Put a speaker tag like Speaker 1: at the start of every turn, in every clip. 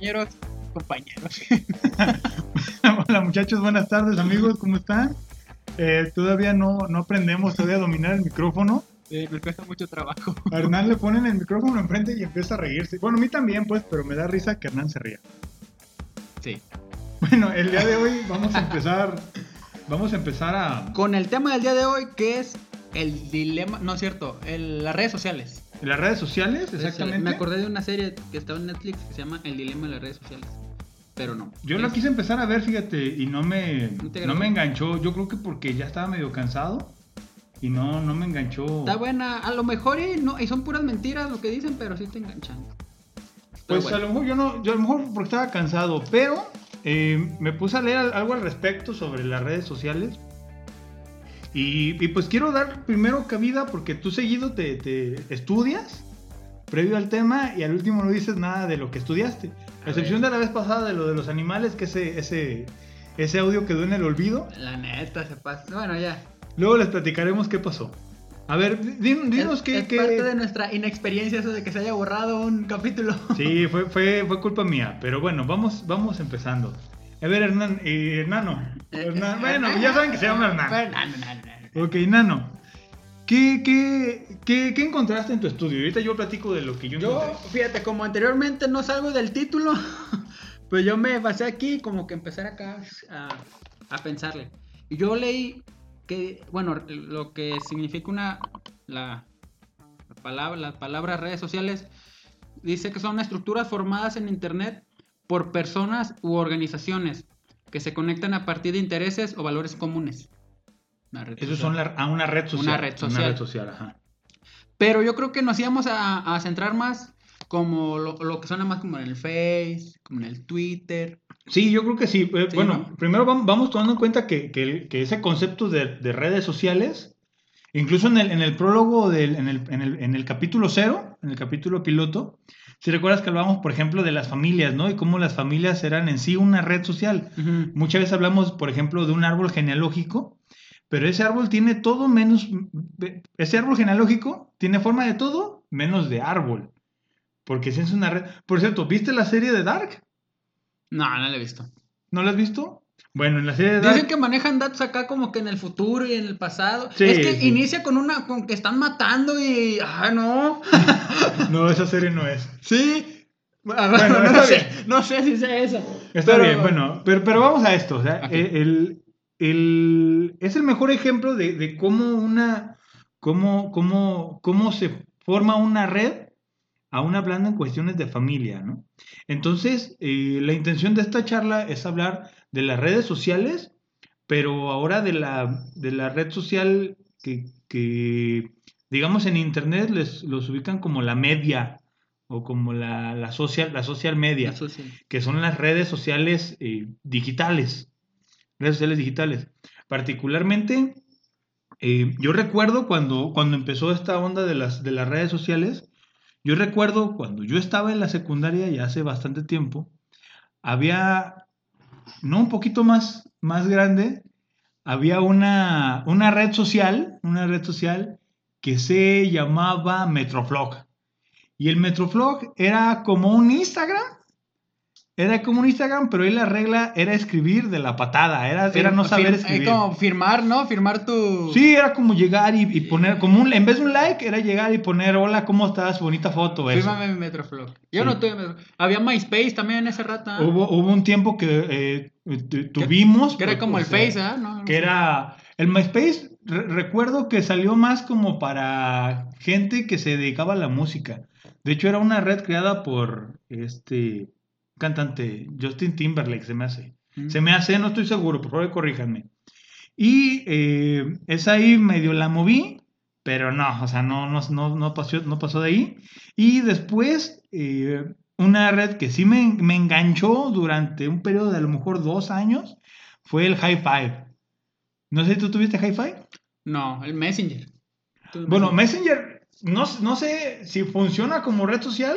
Speaker 1: compañeros, compañeros.
Speaker 2: Hola muchachos, buenas tardes amigos, ¿cómo están? Eh, todavía no, no aprendemos todavía a dominar el micrófono.
Speaker 1: Eh, me cuesta mucho trabajo.
Speaker 2: A Hernán le ponen el micrófono enfrente y empieza a reírse. Bueno, a mí también, pues, pero me da risa que Hernán se ría.
Speaker 1: Sí.
Speaker 2: Bueno, el día de hoy vamos a empezar. Vamos a empezar a.
Speaker 1: Con el tema del día de hoy, que es el dilema. No es cierto, el- las redes sociales.
Speaker 2: En las redes sociales, exactamente.
Speaker 1: Me acordé de una serie que estaba en Netflix que se llama El dilema de las redes sociales. Pero no.
Speaker 2: Yo
Speaker 1: Es-
Speaker 2: quise empezar a ver, fíjate, y no me,
Speaker 1: ¿No
Speaker 2: me enganchó. Yo creo que porque ya estaba medio cansado y no, no me enganchó.
Speaker 1: Está buena, a lo mejor y, no, y son puras mentiras lo que dicen, pero sí te enganchan. Pero
Speaker 2: Pues
Speaker 1: bueno.
Speaker 2: a lo mejor yo no, yo a lo mejor porque estaba cansado, pero eh, me puse a leer al- algo al respecto sobre las redes sociales. Y, y pues quiero dar primero cabida porque tú seguido te, te estudias previo al tema y al último no dices nada de lo que estudiaste.
Speaker 1: A
Speaker 2: excepción de la vez pasada de lo de los animales, que ese, ese, ese audio quedó en el olvido.
Speaker 1: La neta se pasa. Bueno, ya.
Speaker 2: Luego les platicaremos qué pasó. A ver, di- dinos
Speaker 1: es,
Speaker 2: qué...
Speaker 1: es
Speaker 2: qué-
Speaker 1: parte de nuestra inexperiencia eso de que se haya borrado un capítulo.
Speaker 2: Sí, fue, fue, fue culpa mía, pero bueno, vamos, vamos empezando. A ver, Hernán, eh, Nano. Hernán- bueno, ya saben que se llama Hernán.
Speaker 1: Hernán, Hernán, Hernán.
Speaker 2: Ok, Nano. ¿Qué, qué, qué, qué encontraste en tu estudio? Ahorita yo platico de lo que yo,
Speaker 1: Yo,
Speaker 2: encontré.
Speaker 1: fíjate, como anteriormente no salgo del título, pues yo me basé aquí como que empezar acá a, a pensarle. Y yo leí que, bueno, lo que significa una, la, la palabra, las palabras redes sociales, dice que son estructuras formadas en Internet por personas u organizaciones que se conectan a partir de intereses o valores comunes. Una social.
Speaker 2: son la- a una red social.
Speaker 1: Una red social.
Speaker 2: Una red social, ajá.
Speaker 1: Pero yo creo que nos íbamos a, a centrar más como lo, lo que suena más como en el Face, como en el Twitter.
Speaker 2: Sí, yo creo que sí. Eh,
Speaker 1: Sí,
Speaker 2: bueno,
Speaker 1: ¿no?
Speaker 2: primero vam- vamos tomando en cuenta que, que- que ese concepto de, de redes sociales, incluso en el, en el prólogo, del, en, el, en, el, en el capítulo cero, en el capítulo piloto, si recuerdas que hablábamos, por ejemplo, de las familias, ¿no? Y cómo las familias eran en sí una red social. Muchas veces hablamos, por ejemplo, de un árbol genealógico, pero ese árbol tiene todo menos, ese árbol genealógico tiene forma de todo menos de árbol. Porque si es una red... Por cierto, ¿viste la serie de Dark?
Speaker 1: No, no lo he visto.
Speaker 2: ¿No la has visto? Bueno, en la serie de Dark...
Speaker 1: Dicen que manejan datos acá como que en el futuro y en el pasado.
Speaker 2: Sí,
Speaker 1: es que
Speaker 2: sí.
Speaker 1: inicia con una, con que están matando y. ¡Ah, no!
Speaker 2: No, esa serie no es.
Speaker 1: Sí. Ah,
Speaker 2: Bueno,
Speaker 1: no, sé, no sé si sea eso.
Speaker 2: Está
Speaker 1: Pero-
Speaker 2: bien, bueno, pero, pero vamos a esto. O sea,
Speaker 1: Ok.
Speaker 2: el, el- es el mejor ejemplo de, de cómo una. Cómo, cómo, cómo se forma una red aún hablando en cuestiones de familia, ¿no? Entonces, eh, la intención de esta charla es hablar de las redes sociales, pero ahora de la, de la red social que, que, digamos, en Internet les, los ubican como la media o como la, la, social, la social media que son las redes sociales eh, digitales. Redes sociales digitales. Particularmente, eh, yo recuerdo cuando, cuando empezó esta onda de las, de las redes sociales, yo recuerdo cuando yo estaba en la secundaria, ya hace bastante tiempo, había, no un poquito más, más grande, había una, una red social, una red social que se llamaba Metroflog. Y el Metroflog era como un Instagram. Era como un Instagram, pero ahí la regla era escribir de la patada. Era, era no saber escribir.
Speaker 1: eh, como firmar, ¿no? Firmar tu.
Speaker 2: Sí, era como llegar y, y poner, como un, en vez de un like, era llegar y poner, hola, ¿cómo estás? Bonita foto, eso.
Speaker 1: Fírmame mi Metroflog. Yo
Speaker 2: Sí.
Speaker 1: no tuve Metroflog. Había MySpace también en ese rato. ¿ah?
Speaker 2: Hubo, hubo un tiempo que eh, tu- tuvimos.
Speaker 1: Que era
Speaker 2: pues,
Speaker 1: como el
Speaker 2: sea,
Speaker 1: Face, ¿ah? ¿no?
Speaker 2: Que era, el MySpace, re- recuerdo que salió más como para gente que se dedicaba a la música. De hecho, era una red creada por este cantante Justin Timberlake, se me hace.
Speaker 1: Mm.
Speaker 2: Se me hace, no estoy seguro, por favor, corríjanme. Y eh, esa ahí medio la moví, pero no, o sea, no, no, no, no, pasó, no pasó de ahí. Y después, eh, una red que sí me, me enganchó durante un periodo de a lo mejor dos años fue el High Five. No sé, ¿tú tuviste High Five?
Speaker 1: No, el Messenger.
Speaker 2: Bueno, Messenger, no, no sé si funciona como red social.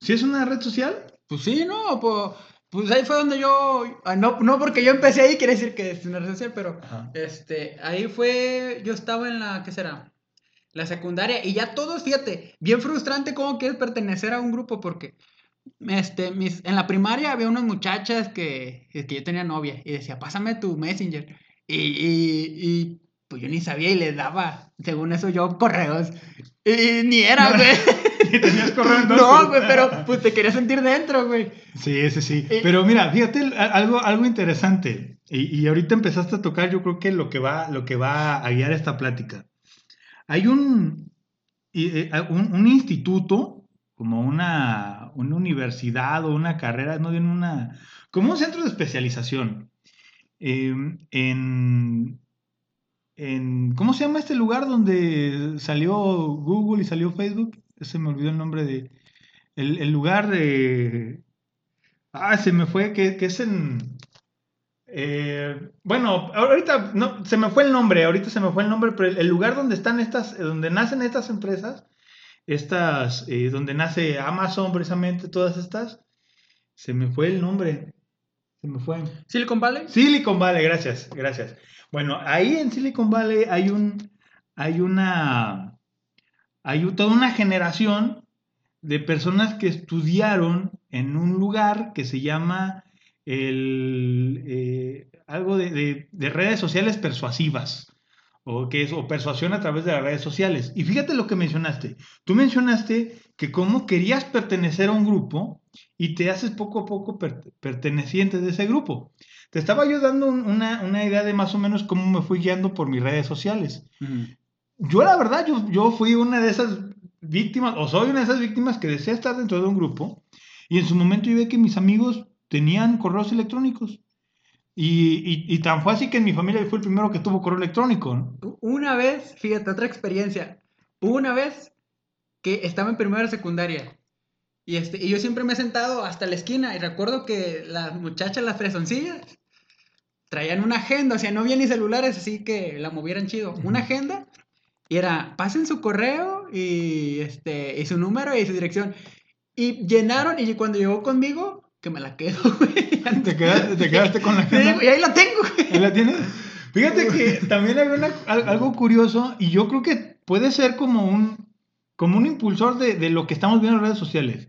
Speaker 2: ¿Si es una red social?
Speaker 1: Pues sí, no, pues, pues ahí fue donde yo, ah, no, no porque yo empecé ahí, quiere decir que es una pero
Speaker 2: Ajá.
Speaker 1: este, ahí fue, yo estaba en la, ¿qué será? La secundaria y ya todos, fíjate, bien frustrante cómo quieres pertenecer a un grupo porque este, mis, en la primaria había unas muchachas que, que yo tenía novia y decía, pásame tu messenger. Y, y, y pues yo ni sabía y les daba, según eso yo, correos. Y ni era, güey.
Speaker 2: ¿Y tenías correo entonces?
Speaker 1: No, güey, pero pues te quería sentir dentro, güey.
Speaker 2: Sí, ese sí.
Speaker 1: Eh,
Speaker 2: Pero mira, fíjate algo, algo interesante. Y, y ahorita empezaste a tocar, yo creo que lo que va, lo que va a guiar esta plática. Hay un, eh, un, un instituto, como una, una universidad o una carrera, no bien una, como un centro de especialización. eh, en, en, ¿cómo se llama este lugar donde salió Google y salió Facebook? Se me olvidó el nombre de, el, el lugar de... Ah, se me fue, que, que es en... eh, bueno, ahorita no, se me fue el nombre, ahorita se me fue el nombre, pero el, el lugar donde están estas, donde nacen estas empresas, estas, eh, donde nace Amazon precisamente, todas estas, se me fue el nombre, se me fue.
Speaker 1: Silicon Valley.
Speaker 2: Silicon Valley, gracias, gracias. Bueno, ahí en Silicon Valley hay un, hay una, hay toda una generación de personas que estudiaron en un lugar que se llama el, eh, algo de, de- de redes sociales persuasivas, o que es, o persuasión a través de las redes sociales. Y fíjate lo que mencionaste. Tú mencionaste que cómo querías pertenecer a un grupo y te haces poco a poco per- perteneciente de ese grupo. Te estaba yo dando un- una, una idea de más o menos cómo me fui guiando por mis redes sociales. Yo la verdad, yo, yo fui una de esas víctimas, o soy una de esas víctimas que desea estar dentro de un grupo, y en su momento yo vi que mis amigos tenían correos electrónicos. Y, y, y tan fue así que en mi familia fue el primero que tuvo correo electrónico. ¿no?
Speaker 1: Una vez, fíjate, otra experiencia. Una vez que estaba en primera secundaria. Y, este, y yo siempre me he sentado hasta la esquina. Y recuerdo que las muchachas, las fresoncillas, traían una agenda. O sea, no había ni celulares, así que la movieran chido. Una agenda. Y era, pasen su correo y, este, y su número y su dirección. Y llenaron. Y cuando llegó conmigo, que me la quedo, güey.
Speaker 2: Te quedaste, te quedaste con la
Speaker 1: Sí,
Speaker 2: agenda.
Speaker 1: y ahí la tengo, güey.
Speaker 2: ¿Ahí la tienes? Fíjate que también hay una- al- algo curioso y yo creo que puede ser como un, como un impulsor de, de lo que estamos viendo en redes sociales.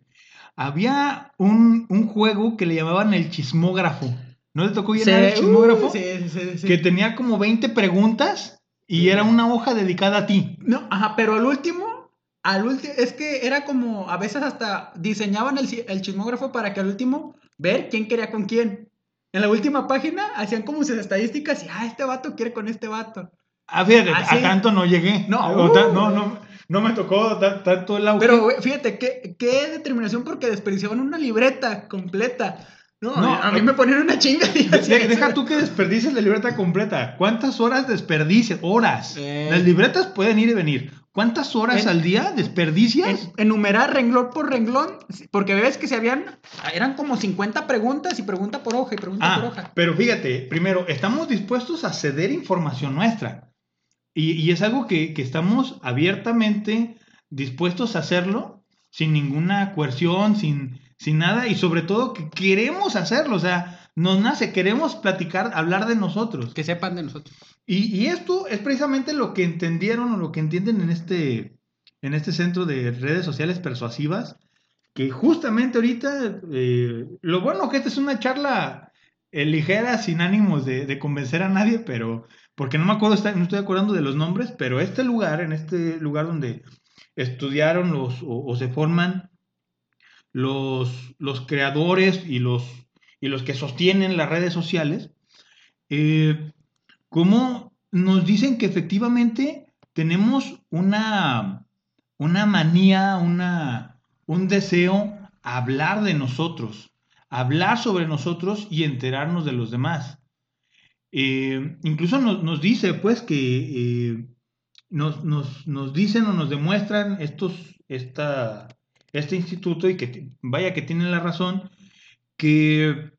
Speaker 2: Había un, un juego que le llamaban el chismógrafo. ¿No te tocó llenar el
Speaker 1: Sí,
Speaker 2: chismógrafo?
Speaker 1: uh, sí, sí, sí.
Speaker 2: Que tenía como 20 preguntas y era una hoja dedicada a ti.
Speaker 1: No, ajá, pero al último, al último, es que era como, a veces hasta diseñaban el, el chismógrafo para que al último ver quién quería con quién. En la última página hacían como sus estadísticas y, ah, este vato quiere con este vato.
Speaker 2: Ah, fíjate, a tanto no llegué.
Speaker 1: No, uh.
Speaker 2: no, no, no me tocó ta- tanto el auge.
Speaker 1: Pero fíjate, qué, qué determinación porque desperdiciaban una libreta completa. No,
Speaker 2: No,
Speaker 1: a mí
Speaker 2: a-
Speaker 1: me ponían una chinga.
Speaker 2: De- de- deja tú que desperdicies la libreta completa. ¿Cuántas horas desperdicias? Horas.
Speaker 1: Eh.
Speaker 2: Las libretas pueden ir y venir. ¿Cuántas horas
Speaker 1: En-
Speaker 2: al día
Speaker 1: En-
Speaker 2: desperdicias?
Speaker 1: enumerar renglón por renglón, porque ves que se habían, eran como 50 preguntas y pregunta por hoja y pregunta por
Speaker 2: Ah,
Speaker 1: hoja.
Speaker 2: pero fíjate, primero, estamos dispuestos a ceder información nuestra. Y, y es algo que, que estamos abiertamente dispuestos a hacerlo sin ninguna coerción, sin, sin nada, y sobre todo que queremos hacerlo. O sea, nos nace, queremos platicar, hablar de nosotros.
Speaker 1: Que sepan de nosotros.
Speaker 2: Y, y esto es precisamente lo que entendieron o lo que entienden en este, en este centro de redes sociales persuasivas, que justamente ahorita, eh, lo bueno que esta es una charla eh, ligera, sin ánimos de, de convencer a nadie, pero, porque no me acuerdo, está- no estoy acordando de los nombres, pero este lugar, en este lugar donde estudiaron los, o, o se forman los, los creadores y los, y los que sostienen las redes sociales, eh, cómo nos dicen que efectivamente tenemos una, una manía, una, un deseo a hablar de nosotros, hablar sobre nosotros y enterarnos de los demás. Eh, incluso nos, nos dice, pues, que eh, nos, nos, nos dicen o nos demuestran estos, esta, este instituto y que vaya que tienen la razón, que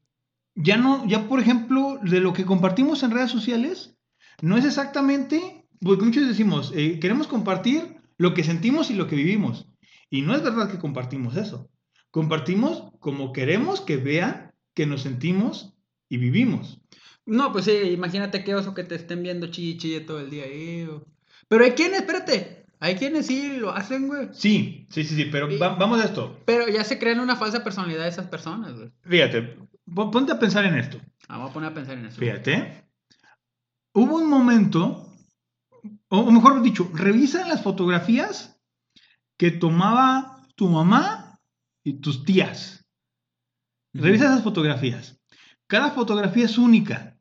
Speaker 2: ya no, ya por ejemplo, de lo que compartimos en redes sociales, no es exactamente, porque muchos decimos, eh, queremos compartir lo que sentimos y lo que vivimos. Y no es verdad que compartimos eso. Compartimos como queremos que vean que nos sentimos y vivimos.
Speaker 1: No, pues sí, imagínate qué oso que te estén viendo chille chille todo el día o- Pero hay quienes, espérate, Hay quienes sí lo hacen, güey.
Speaker 2: Sí, sí, sí, sí, pero va- vamos a esto.
Speaker 1: Pero ya se crean una falsa personalidad de esas personas, güey.
Speaker 2: Fíjate, pon- ponte a pensar en esto.
Speaker 1: Ah, voy a poner a pensar en eso.
Speaker 2: Fíjate. Hubo un momento, o mejor dicho, revisa las fotografías que tomaba tu mamá y tus tías. Revisa esas fotografías. Cada fotografía es única.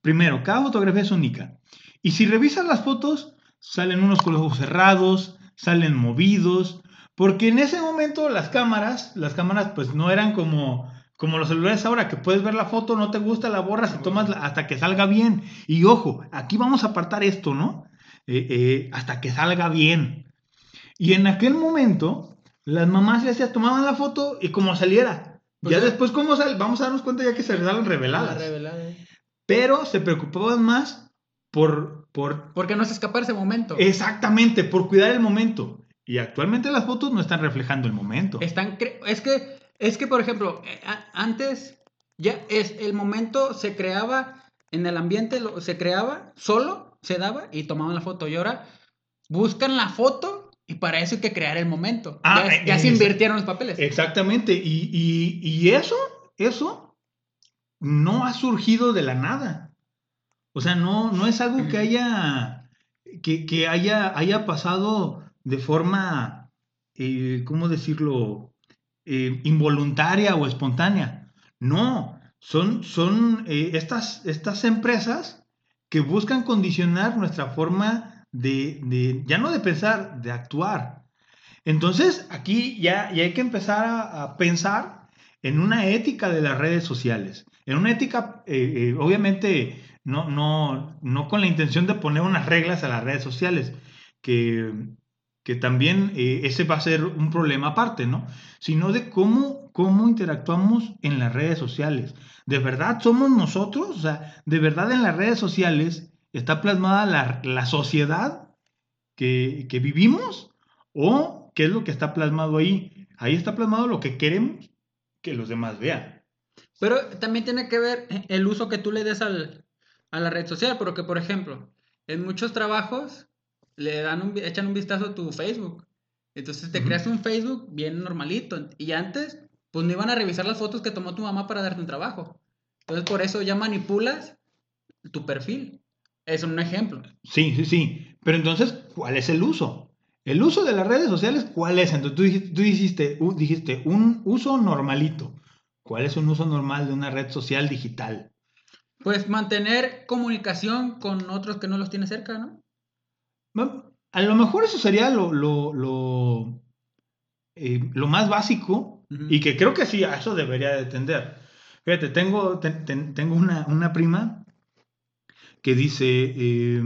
Speaker 2: Primero, cada fotografía es única. Y si revisas las fotos, salen unos con los ojos cerrados, salen movidos, porque en ese momento las cámaras, las cámaras pues no eran como, como los celulares ahora, que puedes ver la foto, no te gusta, la borras y tomas hasta que salga bien. Y ojo, aquí vamos a apartar esto, ¿no? Eh, eh, hasta que salga bien. Y en aquel momento, las mamás le hacían, tomaban la foto y como saliera.
Speaker 1: Pues
Speaker 2: ya
Speaker 1: sí.
Speaker 2: después, ¿cómo sale? Vamos a darnos cuenta ya que se salen
Speaker 1: La
Speaker 2: reveladas.
Speaker 1: revelada, eh.
Speaker 2: Pero se preocupaban más por, por
Speaker 1: Porque no se escapar ese momento.
Speaker 2: Exactamente, por cuidar el momento. Y actualmente las fotos no están reflejando el momento.
Speaker 1: Están cre- es que es que por ejemplo, eh, antes ya es el momento se creaba en el ambiente lo- se creaba solo, se daba y tomaban la foto y ahora buscan la foto y para eso hay que crear el momento.
Speaker 2: Ah,
Speaker 1: ya ya se
Speaker 2: eh,
Speaker 1: invirtieron los papeles.
Speaker 2: Exactamente. Y, y- y eso, eso no ha surgido de la nada. O sea, no, no es algo que haya, que, que haya, haya pasado de forma, eh, ¿cómo decirlo? Eh, involuntaria o espontánea. No, son, son eh, estas, estas empresas que buscan condicionar nuestra forma de, de, ya no de pensar, de actuar. Entonces, aquí ya, ya hay que empezar a, a pensar en una ética de las redes sociales. En una ética, eh, eh, obviamente, no, no, no con la intención de poner unas reglas a las redes sociales, que, que también eh, ese va a ser un problema aparte, ¿no? Sino de cómo, cómo interactuamos en las redes sociales. ¿De verdad somos nosotros? O sea, ¿de verdad en las redes sociales está plasmada la, la sociedad que, que vivimos? ¿O qué es lo que está plasmado ahí? Ahí está plasmado lo que queremos que los demás vean.
Speaker 1: Pero también tiene que ver el uso que tú le des al, a la red social, porque por ejemplo, en muchos trabajos le dan un, echan un vistazo a tu Facebook. Entonces te
Speaker 2: Ujú.
Speaker 1: creas un Facebook bien normalito. Y antes, pues no iban a revisar las fotos que tomó tu mamá para darte un trabajo. Entonces por eso ya manipulas tu perfil. Es un ejemplo.
Speaker 2: Sí, sí, sí. Pero entonces, ¿cuál es el uso? El uso de las redes sociales, ¿cuál es? Entonces tú dijiste, tú dijiste, u- dijiste un uso normalito. ¿Cuál es un uso normal de una red social digital?
Speaker 1: Pues mantener comunicación con otros que no los tienes cerca, ¿no?
Speaker 2: A lo mejor eso sería lo, lo, lo, eh, lo más básico y que creo que sí, a eso debería de tender. Fíjate, tengo, ten- ten- tengo una, una prima que dice, eh,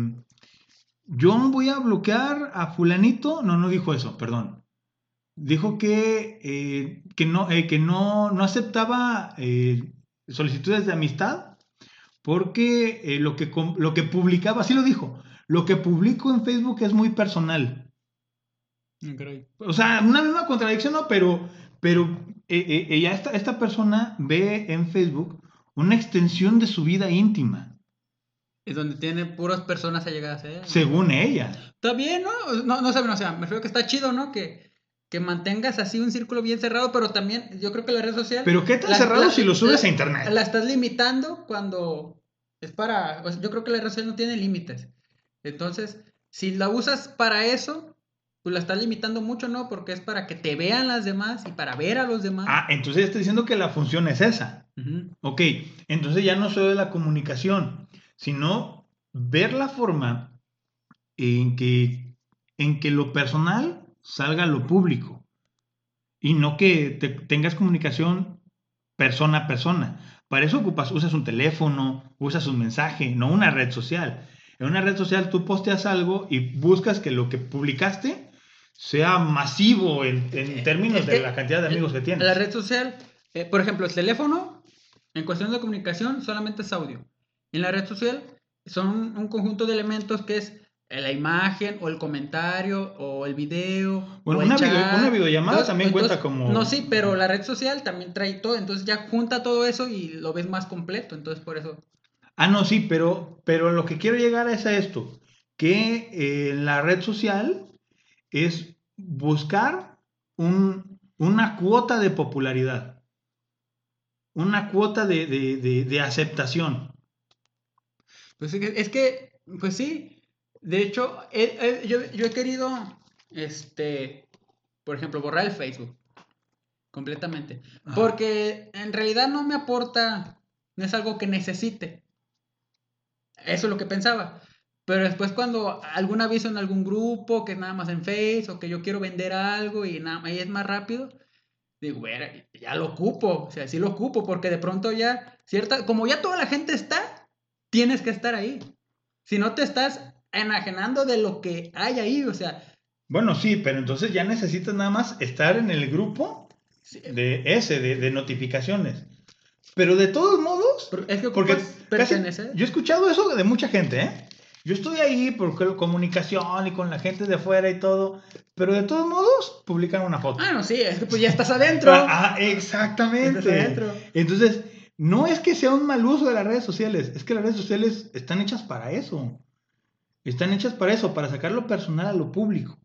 Speaker 2: yo voy a bloquear a fulanito, no, no dijo eso, perdón. Dijo que, eh, que, no, que no, no aceptaba solicitudes de amistad porque eh, lo, que, lo que publicaba, así lo dijo, lo que publico en Facebook es muy personal.
Speaker 1: Mm, caray.
Speaker 2: O sea, una misma contradicción, ¿no? Pero, pero eh, eh, ella, esta, esta persona ve en Facebook una extensión de su vida íntima,
Speaker 1: Es donde tiene puras personas allegadas a ella.
Speaker 2: según ella.
Speaker 1: Está bien, ¿no? No, no saben, o sea, me refiero que está chido, ¿no? Que, que mantengas así un círculo bien cerrado, pero también yo creo que la red social...
Speaker 2: Pero ¿qué tan
Speaker 1: la-
Speaker 2: cerrado
Speaker 1: la-
Speaker 2: si lo subes
Speaker 1: la-
Speaker 2: a internet?
Speaker 1: La estás limitando cuando es para... o sea, yo creo que la red social no tiene límites. Entonces, si la usas para eso, pues la estás limitando mucho, ¿no? Porque es para que te vean las demás y para ver a los demás.
Speaker 2: Ah, entonces está diciendo que la función es esa.
Speaker 1: Ujú.
Speaker 2: Ok, entonces ya no solo de la comunicación, sino ver la forma en que, en que lo personal salga a lo público y no que te- tengas comunicación persona a persona. Para eso ocupas, usas un teléfono, usas un mensaje, no una red social. En una red social tú posteas algo y buscas que lo que publicaste sea masivo en, en términos
Speaker 1: Es
Speaker 2: de
Speaker 1: que
Speaker 2: la cantidad de amigos que tienes.
Speaker 1: La red social, eh, por ejemplo, el teléfono, en cuestión de comunicación, solamente es audio. En la red social son un, un conjunto de elementos que es eh, la imagen o el comentario o el video.
Speaker 2: Bueno,
Speaker 1: o el
Speaker 2: una video- una videollamada también cuenta como-
Speaker 1: No, sí, pero la red social también trae todo. Entonces ya junta todo eso y lo ves más completo. Entonces por eso.
Speaker 2: Ah, no, sí, pero, pero lo que quiero llegar es a esto, que eh, la red social es buscar un, una cuota de popularidad, una cuota de, de, de, de aceptación.
Speaker 1: Pues es que, es que, pues sí. De hecho, he- he- yo, yo he querido, este, por ejemplo, borrar el Facebook completamente.
Speaker 2: Ajá.
Speaker 1: Porque en realidad no me aporta, no es algo que necesite. Eso es lo que pensaba. Pero después cuando algún aviso en algún grupo, que es nada más en Facebook, o que yo quiero vender algo y nada ahí es más rápido, digo, "Bueno, ya lo ocupo, o sea, sí lo ocupo, porque de pronto ya, cierta, como ya toda la gente está, tienes que estar ahí. Si no te estás enajenando de lo que hay ahí, o sea,
Speaker 2: Bueno, sí, pero entonces ya necesitas nada más estar en el grupo
Speaker 1: sí,
Speaker 2: de ese, de, de notificaciones. Pero de todos modos,
Speaker 1: pero es que
Speaker 2: porque casi- yo he escuchado eso de mucha gente, ¿eh? Yo estoy ahí por co- comunicación y con la gente de afuera y todo, pero de todos modos publican una foto.
Speaker 1: Ah, no, sí, es que pues ya estás adentro.
Speaker 2: Ah,
Speaker 1: Estás
Speaker 2: exactamente.
Speaker 1: adentro.
Speaker 2: Entonces, no es que sea un mal uso de las redes sociales, es que las redes sociales están hechas para eso. Están hechas para eso, para sacar lo personal a lo público.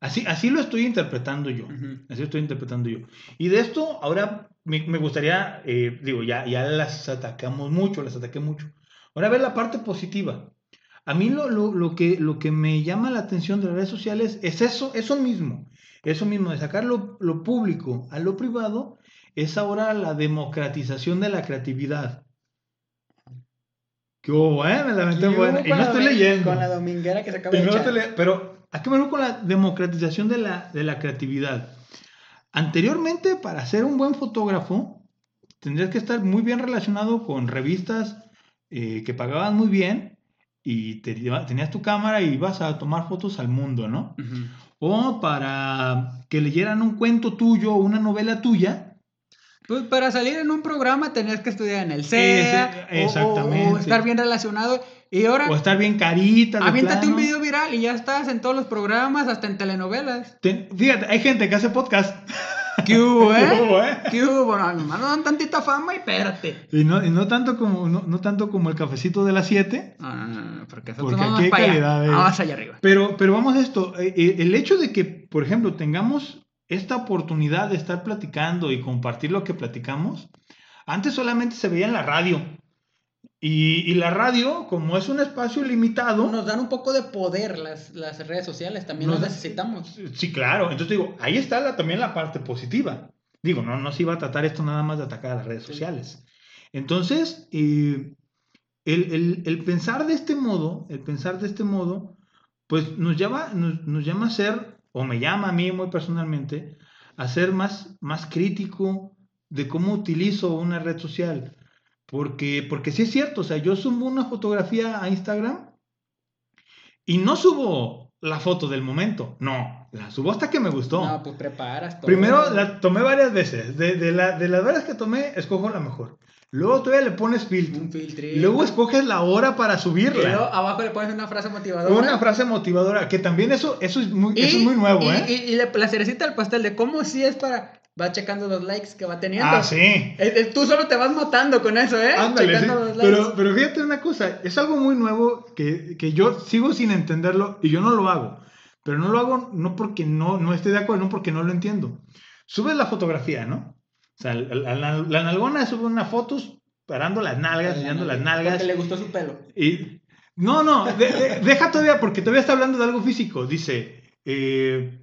Speaker 2: Así, así lo estoy interpretando yo. Así lo estoy interpretando yo. Y de esto, ahora me, me gustaría, eh, digo, ya, ya las atacamos mucho, las ataqué mucho. Ahora ver la parte positiva. A mí lo, lo, lo que, lo que me llama la atención de las redes sociales es eso, eso mismo. Eso mismo, de sacar lo, lo público a lo privado, es ahora la democratización de la creatividad. ¿Qué hubo, eh? Me la buena. Y no estoy leyendo.
Speaker 1: Con la dominguera que se acaba
Speaker 2: Y
Speaker 1: de
Speaker 2: no
Speaker 1: echar.
Speaker 2: le- Pero, ¿a qué me refiero con la democratización de la, de la creatividad? Anteriormente, para ser un buen fotógrafo, tendrías que estar muy bien relacionado con revistas eh, que pagaban muy bien y te tenías tu cámara y ibas a tomar fotos al mundo, ¿no? O para que leyeran un cuento tuyo o una novela tuya.
Speaker 1: Pues para salir en un programa tenías que estudiar en el CEA.
Speaker 2: Ese-
Speaker 1: o- o-
Speaker 2: exactamente.
Speaker 1: O, estar bien relacionado. Y ahora,
Speaker 2: O estar bien carita.
Speaker 1: aviéntate un video viral y ya estás en todos los programas, hasta en telenovelas.
Speaker 2: Te- fíjate, hay gente que hace podcast.
Speaker 1: ¿Qué hubo,
Speaker 2: ¿Qué
Speaker 1: eh?
Speaker 2: hubo, eh?
Speaker 1: ¿Qué hubo? Bueno, mi hermano dan tantita fama y espérate.
Speaker 2: Y no, y no tanto como no, no tanto como el cafecito de las 7,
Speaker 1: No, no, no, no, porque eso
Speaker 2: Porque aquí hay
Speaker 1: para allá.
Speaker 2: calidad, eh.
Speaker 1: Vamos allá arriba.
Speaker 2: Pero, pero vamos a esto, eh, eh, el hecho de que, por ejemplo, tengamos esta oportunidad de estar platicando y compartir lo que platicamos, antes solamente se veía en la radio. Y, y la radio, como es un espacio limitado,
Speaker 1: Nos dan un poco de poder las, las redes sociales, también
Speaker 2: Nos
Speaker 1: las necesitamos.
Speaker 2: sí, claro. Entonces digo, ahí está la- también la parte positiva. Digo, no, no se iba a tratar esto nada más de atacar a las redes
Speaker 1: Sí.
Speaker 2: sociales. Entonces, eh, el, el- el pensar de este modo, el pensar de este modo, pues nos llama, nos, nos llama a ser, o me llama a mí muy personalmente, a ser más, más crítico de cómo utilizo una red social. Porque, porque sí es cierto, o sea, yo subo una fotografía a Instagram y no subo la foto del momento, no, la subo hasta que me gustó.
Speaker 1: No, pues preparas todo.
Speaker 2: Primero la tomé varias veces, de, de, la- de las veces que tomé, escojo la mejor. Luego todavía le pones filtro.
Speaker 1: un filtrito.
Speaker 2: Y luego escoges la hora para
Speaker 1: Y
Speaker 2: subirla.
Speaker 1: luego abajo le pones una frase motivadora.
Speaker 2: Una frase motivadora, que también eso, eso, es, muy,
Speaker 1: Y-
Speaker 2: eso es muy nuevo,
Speaker 1: y,
Speaker 2: ¿eh?
Speaker 1: Y, y le- la cerecita del pastel de cómo sí es para. Va checando los likes que va teniendo.
Speaker 2: ah, sí.
Speaker 1: Eh, eh, Tú solo te vas matando con eso, ¿eh?
Speaker 2: Ándale, sí.
Speaker 1: Los likes.
Speaker 2: Pero, pero fíjate una cosa, es algo muy nuevo que, que yo sigo sin entenderlo y yo no lo hago. Pero no lo hago no porque no, no esté de acuerdo, no porque no lo entiendo. Subes la fotografía, ¿no? O sea, la, la, la nalgona sube una foto parando las nalgas, enseñando las nalgas.
Speaker 1: Porque le gustó su pelo.
Speaker 2: Y, no, no, de- de- deja todavía, porque todavía está hablando de algo físico. Dice, eh,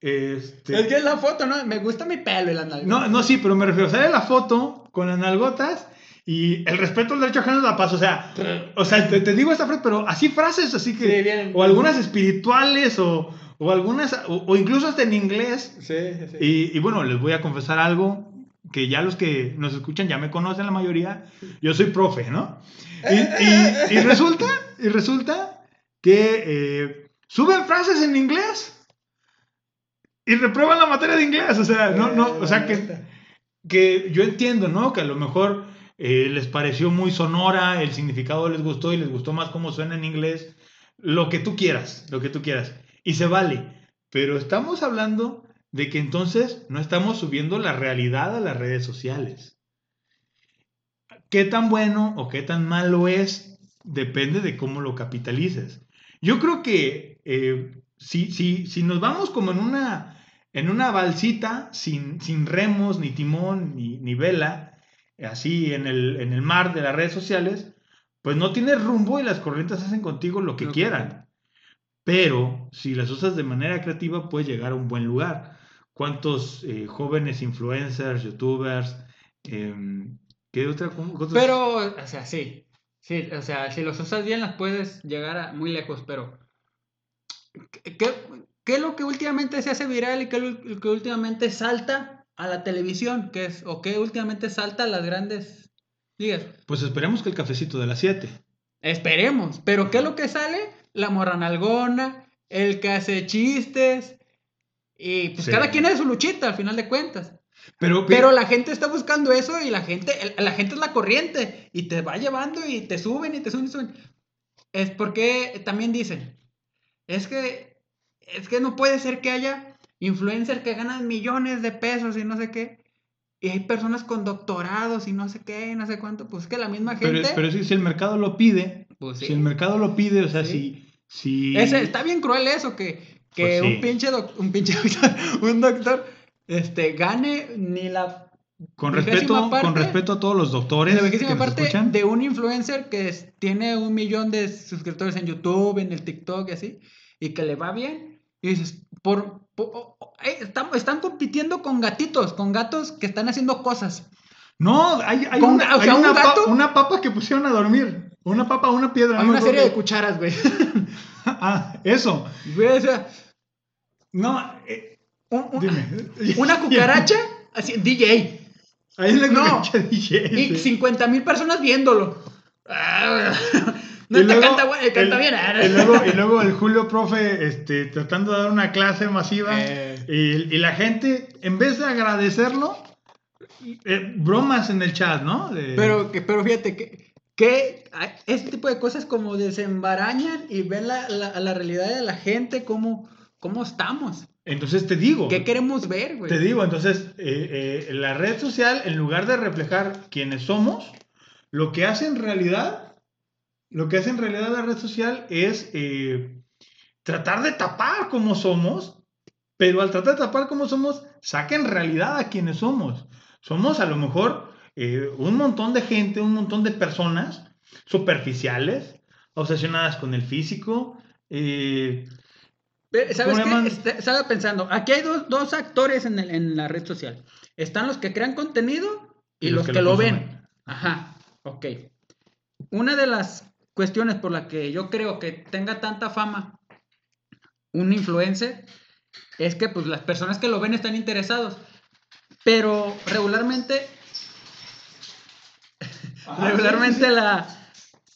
Speaker 2: este,
Speaker 1: Es que es la foto, ¿no? Me gusta mi pelo y la nalga.
Speaker 2: no, no, sí, pero me refiero, sale la foto con las nalgotas y el respeto al derecho ajeno la paz. O sea, o sea te, te digo esta frase, pero así frases, así que,
Speaker 1: Sí, bien.
Speaker 2: o algunas espirituales, o, o algunas, o, o incluso hasta en inglés.
Speaker 1: Sí, sí, sí.
Speaker 2: Y, y bueno, les voy a confesar algo que ya los que nos escuchan ya me conocen la mayoría. Yo soy profe, ¿no? Y, resulta, y resulta que eh, suben frases en inglés y reprueban la materia de inglés. O sea, no, no, o sea que, que yo entiendo, ¿no? Que a lo mejor eh, les pareció muy sonora, el significado les gustó y les gustó más cómo suena en inglés. Lo que tú quieras, lo que tú quieras. Y se vale. Pero estamos hablando de que entonces no estamos subiendo la realidad a las redes sociales. ¿Qué tan bueno o qué tan malo es? Depende de cómo lo capitalices. Yo creo que eh, si, si, si nos vamos como en una, en una balsita sin, sin remos, ni timón, ni, ni vela, así en el, en el mar de las redes sociales, pues no tienes rumbo y las corrientes hacen contigo lo que
Speaker 1: Lo que
Speaker 2: quieran. Pero si las usas de manera creativa, puedes llegar a un buen lugar. ¿Cuántos eh, jóvenes influencers, youtubers, em, qué otra otros-
Speaker 1: Pero, o sea, sí. Sí, o sea, si los usas bien las puedes llegar a muy lejos, pero ¿qué, qué, es lo que últimamente se hace viral y qué es lo que últimamente salta a la televisión? ¿Qué es, ¿O qué últimamente salta a las grandes ligas?
Speaker 2: Pues esperemos que el cafecito de las 7.
Speaker 1: Esperemos, pero ¿qué es lo que sale? La morranalgona, el que hace chistes, y pues
Speaker 2: Sí.
Speaker 1: cada quien es su luchita al final de cuentas.
Speaker 2: Pero,
Speaker 1: Pero la gente está buscando eso y la gente, la gente es la corriente y te va llevando y te suben y te suben y suben. Es porque también dicen, es que, es que no puede ser que haya influencers que ganan millones de pesos y no sé qué. Y hay personas con doctorados y no sé qué, no sé cuánto. Pues es que la misma gente...
Speaker 2: pero sí, si el mercado lo pide,
Speaker 1: pues sí.
Speaker 2: si el mercado lo pide, o sea,
Speaker 1: Sí.
Speaker 2: si... si
Speaker 1: Ese, está bien cruel eso, que, que
Speaker 2: Pues sí.
Speaker 1: un pinche, doc- un pinche doctor, un doctor, este, gane ni la
Speaker 2: con, respeto,
Speaker 1: parte-
Speaker 2: con respeto a todos los doctores
Speaker 1: la vigésima parte de un influencer que tiene un millón de suscriptores en YouTube, en el TikTok y así, y que le va bien, y dices, por, por- eh, están, están compitiendo con gatitos, con gatos que están haciendo cosas.
Speaker 2: No, hay, hay,
Speaker 1: Con-
Speaker 2: una,
Speaker 1: o sea,
Speaker 2: hay
Speaker 1: un
Speaker 2: una, pa-
Speaker 1: gato-
Speaker 2: una papa que pusieron a dormir. Una papa, una piedra.
Speaker 1: Hay
Speaker 2: no
Speaker 1: una serie de cucharas, güey.
Speaker 2: Ah, eso.
Speaker 1: Güey, o sea,
Speaker 2: No, eh,
Speaker 1: un- un-
Speaker 2: dime.
Speaker 1: una cucaracha, así, DJ.
Speaker 2: Ahí la
Speaker 1: No.
Speaker 2: cucaracha DJ.
Speaker 1: Y
Speaker 2: sí.
Speaker 1: 50 mil personas viéndolo. No
Speaker 2: Y
Speaker 1: te
Speaker 2: luego
Speaker 1: canta, güey, canta
Speaker 2: el-
Speaker 1: bien.
Speaker 2: Y luego, y luego el Julio Profe este, tratando de dar una clase masiva.
Speaker 1: Eh.
Speaker 2: Y, y la gente, en vez de agradecerlo, eh, bromas en el chat, ¿no? De-
Speaker 1: Pero, pero fíjate que, que este tipo de cosas como desembarañan y ven la, la, la realidad de la gente, cómo, cómo estamos.
Speaker 2: Entonces te digo.
Speaker 1: ¿Qué queremos ver, güey?
Speaker 2: Te digo, entonces, eh, eh, la red social, en lugar de reflejar quiénes somos, lo que hace en realidad, lo que hace en realidad la red social es eh, tratar de tapar cómo somos, pero al tratar de tapar cómo somos, saca en realidad a quienes somos. Somos a lo mejor un montón de gente, un montón de personas superficiales, obsesionadas con el físico, eh,
Speaker 1: ¿Sabes
Speaker 2: ¿Cómo
Speaker 1: qué? Este- Estaba pensando, aquí hay dos, dos actores en, el- en la red social. Están los que crean contenido y, los, que, lo, ven. Ajá, ok. Una de las cuestiones por la que yo creo que tenga tanta fama un influencer es que pues las personas que lo ven están interesados. Pero regularmente, regularmente
Speaker 2: sí, sí, sí.
Speaker 1: la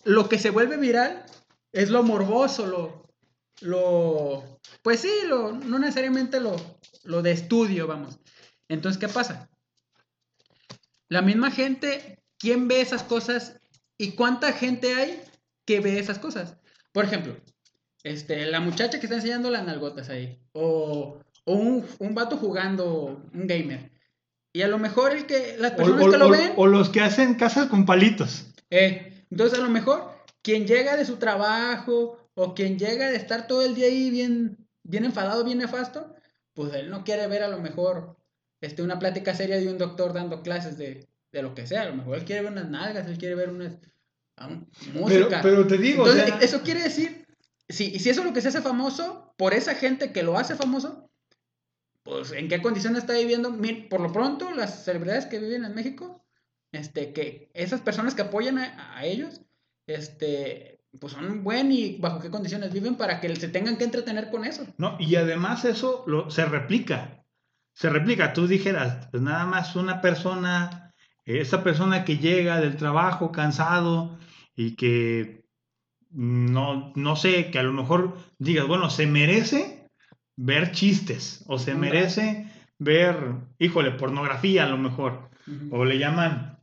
Speaker 1: lo que se vuelve viral es lo morboso, lo, lo pues sí, lo, no necesariamente lo, lo de estudio, vamos. Entonces, ¿qué pasa? La misma gente, ¿quién ve esas cosas y cuánta gente hay que ve esas cosas? Por ejemplo, este, la muchacha que está enseñando las nalgotas ahí, o, o un, un vato jugando, un gamer. Y a lo mejor el que, las personas
Speaker 2: o-
Speaker 1: que lo ven,
Speaker 2: o los que hacen casas con palitos.
Speaker 1: eh, entonces a lo mejor quien llega de su trabajo o quien llega de estar todo el día ahí bien, bien enfadado, bien nefasto, pues él no quiere ver a lo mejor este, una plática seria de un doctor dando clases de, de lo que sea. A lo mejor él quiere ver unas nalgas, él quiere ver unas
Speaker 2: Pero,
Speaker 1: música.
Speaker 2: pero te digo, o
Speaker 1: Entonces,
Speaker 2: sea,
Speaker 1: eso quiere decir, si, si eso es lo que se hace famoso, por esa gente que lo hace famoso, pues en qué condiciones está viviendo. Por lo pronto, las celebridades que viven en México, este, que esas personas que apoyan a, a ellos, este, pues son buen y bajo qué condiciones viven para que se tengan que entretener con eso.
Speaker 2: no, y además eso lo, se replica. Se replica. Tú dijeras, pues nada más una persona, esa persona que llega del trabajo cansado y que no, no sé, que a lo mejor digas, bueno, se merece ver chistes o se merece ver, híjole, pornografía a lo mejor. o le llaman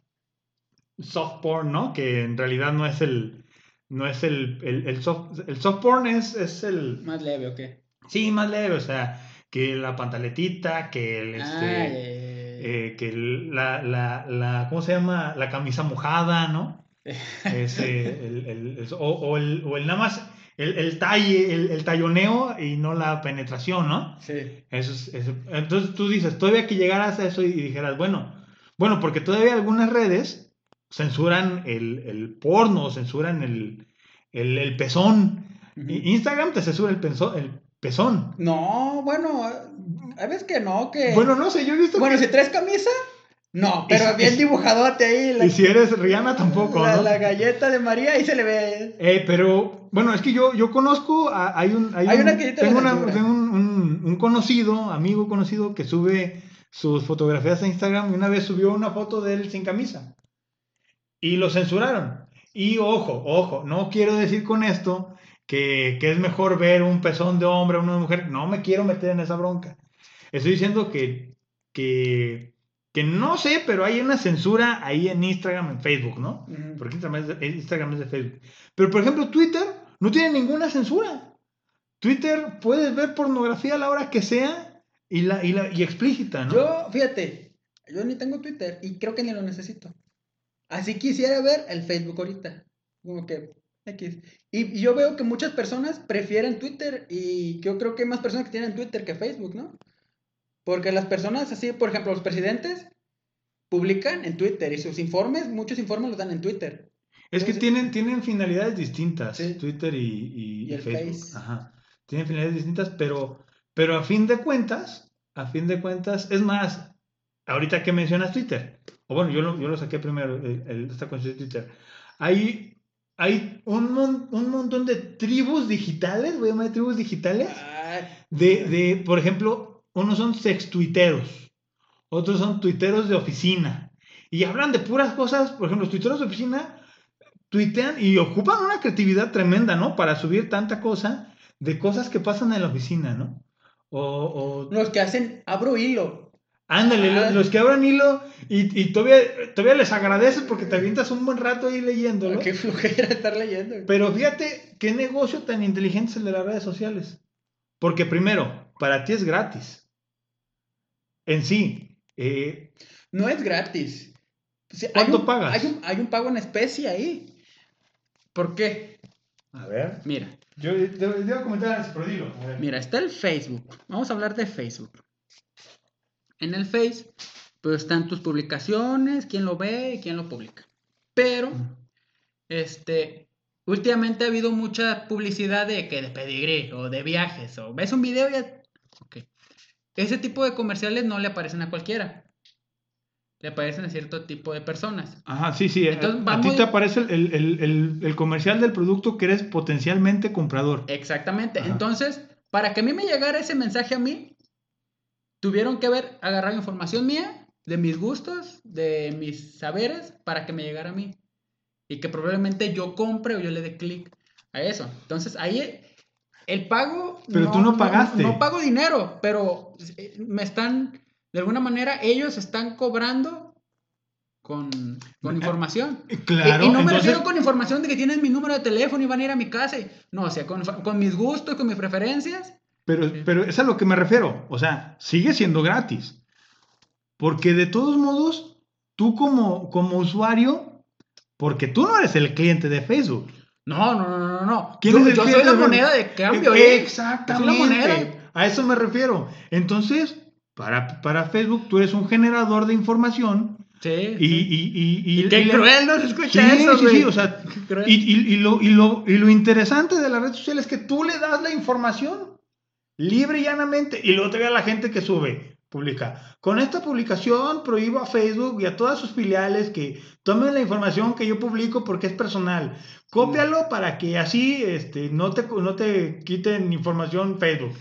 Speaker 2: soft porn, ¿no? Que en realidad no es el, no es el, el, el soft, el soft porn es, es el,
Speaker 1: Más leve o qué.
Speaker 2: sí, más leve, o sea, que la pantaletita, que el, este,
Speaker 1: Ah, ya.
Speaker 2: eh, que el- la, la, la, ¿cómo se llama? La camisa mojada, ¿no? Ese, el, el- el- o, o el, o el nada más, el, el talle, el, el talloneo y no la penetración, ¿no?
Speaker 1: Sí.
Speaker 2: Eso es, eso- Entonces tú dices, todavía que llegaras a eso y dijeras, bueno, bueno, porque todavía algunas redes censuran el, el porno, censuran el, el, el pezón. Instagram te censura el, penso- el pezón.
Speaker 1: No, bueno, hay veces que no, que...
Speaker 2: Bueno, no sé, yo he visto
Speaker 1: Bueno,
Speaker 2: que...
Speaker 1: si traes camisa, no, pero
Speaker 2: si-
Speaker 1: bien dibujadote ahí. La,
Speaker 2: Y si eres Rihanna tampoco,
Speaker 1: la,
Speaker 2: ¿no?
Speaker 1: la galleta de María, ahí se le ve.
Speaker 2: Eh, pero, bueno, es que yo, yo conozco, a- hay un...
Speaker 1: Hay
Speaker 2: un-
Speaker 1: una que
Speaker 2: tengo una- tengo un, un- un conocido, amigo conocido, que sube sus fotografías a Instagram y una vez subió una foto de él sin camisa. Y lo censuraron. Y ojo, ojo, no quiero decir con esto que, que es mejor ver un pezón de hombre o una mujer. No me quiero meter en esa bronca. Estoy diciendo que, que, que no sé, pero hay una censura ahí en Instagram, en Facebook, ¿no?
Speaker 1: Ujú.
Speaker 2: Porque Instagram es, de, Instagram es de Facebook. Pero, por ejemplo, Twitter no tiene ninguna censura. Twitter puedes ver pornografía a la hora que sea y, la, y, la, y explícita, ¿no?
Speaker 1: Yo, fíjate, yo ni tengo Twitter y creo que ni lo necesito. Así quisiera ver el Facebook ahorita. Como que X. Y, y yo veo que muchas personas prefieren Twitter y yo creo que hay más personas que tienen Twitter que Facebook, ¿no? Porque las personas así, por ejemplo, los presidentes publican en Twitter y sus informes, muchos informes los dan en Twitter.
Speaker 2: es que tienen, tienen finalidades distintas,
Speaker 1: Sí.
Speaker 2: Twitter y, y-
Speaker 1: Y
Speaker 2: y
Speaker 1: el
Speaker 2: Facebook.
Speaker 1: Face.
Speaker 2: Ajá. Tienen finalidades distintas, pero, pero a fin de cuentas, a fin de cuentas, es más, ahorita que mencionas Twitter, o bueno, yo lo, yo lo saqué primero, el- el- esta cuestión de Twitter, hay, hay un, mon- un montón de tribus digitales, voy a llamar tribus digitales,
Speaker 1: Ah,
Speaker 2: de, de, por ejemplo, unos son sextuiteros, otros son tuiteros de oficina, y hablan de puras cosas, por ejemplo, los tuiteros de oficina tuitean y ocupan una creatividad tremenda, ¿no? Para subir tanta cosa de cosas que pasan en la oficina, ¿no? O, o
Speaker 1: los que hacen, abro hilo.
Speaker 2: Ándale,
Speaker 1: Ah.
Speaker 2: los, que abran hilo y, y todavía, todavía les agradeces porque te avientas un buen rato ahí leyéndolo.
Speaker 1: Qué flojera estar leyendo.
Speaker 2: Pero fíjate qué negocio tan inteligente es el de las redes sociales. Porque primero, para ti es gratis. En sí. eh,
Speaker 1: No es gratis. Hay
Speaker 2: ¿Cuánto
Speaker 1: un-
Speaker 2: pagas?
Speaker 1: Hay un, hay un pago en especie ahí. ¿Por qué?
Speaker 2: a ver.
Speaker 1: Mira,
Speaker 2: Yo te, te iba a comentar antes, pero dilo.
Speaker 1: Mira, está el Facebook. Vamos a hablar de Facebook. En el Face, pues están tus publicaciones, quién lo ve y quién lo publica. Pero, este, últimamente ha habido mucha publicidad de que de pedigrí o de viajes o ves un video y ya... ok. Ese tipo de comerciales no le aparecen a cualquiera. Le aparecen a cierto tipo de personas.
Speaker 2: Ajá, sí, sí. a-
Speaker 1: Entonces,
Speaker 2: a, ti te aparece el, el- el- el- el comercial del producto que eres potencialmente comprador.
Speaker 1: Exactamente.
Speaker 2: Ajá.
Speaker 1: Entonces, para que a mí me llegara ese mensaje a mí, tuvieron que haber agarrado información mía, de mis gustos, de mis saberes, para que me llegara a mí. Y que probablemente yo compre o yo le dé clic a eso. Entonces, ahí el pago...
Speaker 2: Pero tú no pagaste.
Speaker 1: No, pago dinero, pero eh, me están, de alguna manera, ellos están cobrando con, con
Speaker 2: Ah,
Speaker 1: información.
Speaker 2: Claro,
Speaker 1: y, y no me
Speaker 2: entonces-
Speaker 1: refiero con información de que tienen mi número de teléfono y van a ir a mi casa. y- No, o sea, con, con mis gustos, con mis preferencias.
Speaker 2: Pero,
Speaker 1: Sí.
Speaker 2: pero es a lo que me refiero. O sea, sigue siendo gratis. Porque de todos modos, tú como, como usuario, porque tú no eres el cliente de Facebook.
Speaker 1: No, no, no, no, no.
Speaker 2: ¿Quién
Speaker 1: Yo,
Speaker 2: es el
Speaker 1: yo soy la
Speaker 2: de
Speaker 1: moneda de cambio.
Speaker 2: Eh. Exactamente.
Speaker 1: Soy la moneda.
Speaker 2: A eso me refiero. Entonces, para, para Facebook, tú eres un generador de información
Speaker 1: Sí.
Speaker 2: y... y, y, y-
Speaker 1: Y qué
Speaker 2: y le-
Speaker 1: cruel no se
Speaker 2: Sí,
Speaker 1: escucha eso,
Speaker 2: sí, sí, o sea,
Speaker 1: Qué cruel.
Speaker 2: y, y- y lo, y, lo, y lo interesante de la red social es que tú le das la información libre y llanamente y luego te ve a la gente que sube, publica. Con esta publicación prohíbo a Facebook y a todas sus filiales que tomen la información que yo publico porque es personal. Cópialo para que así este, no, te, no te quiten información Facebook.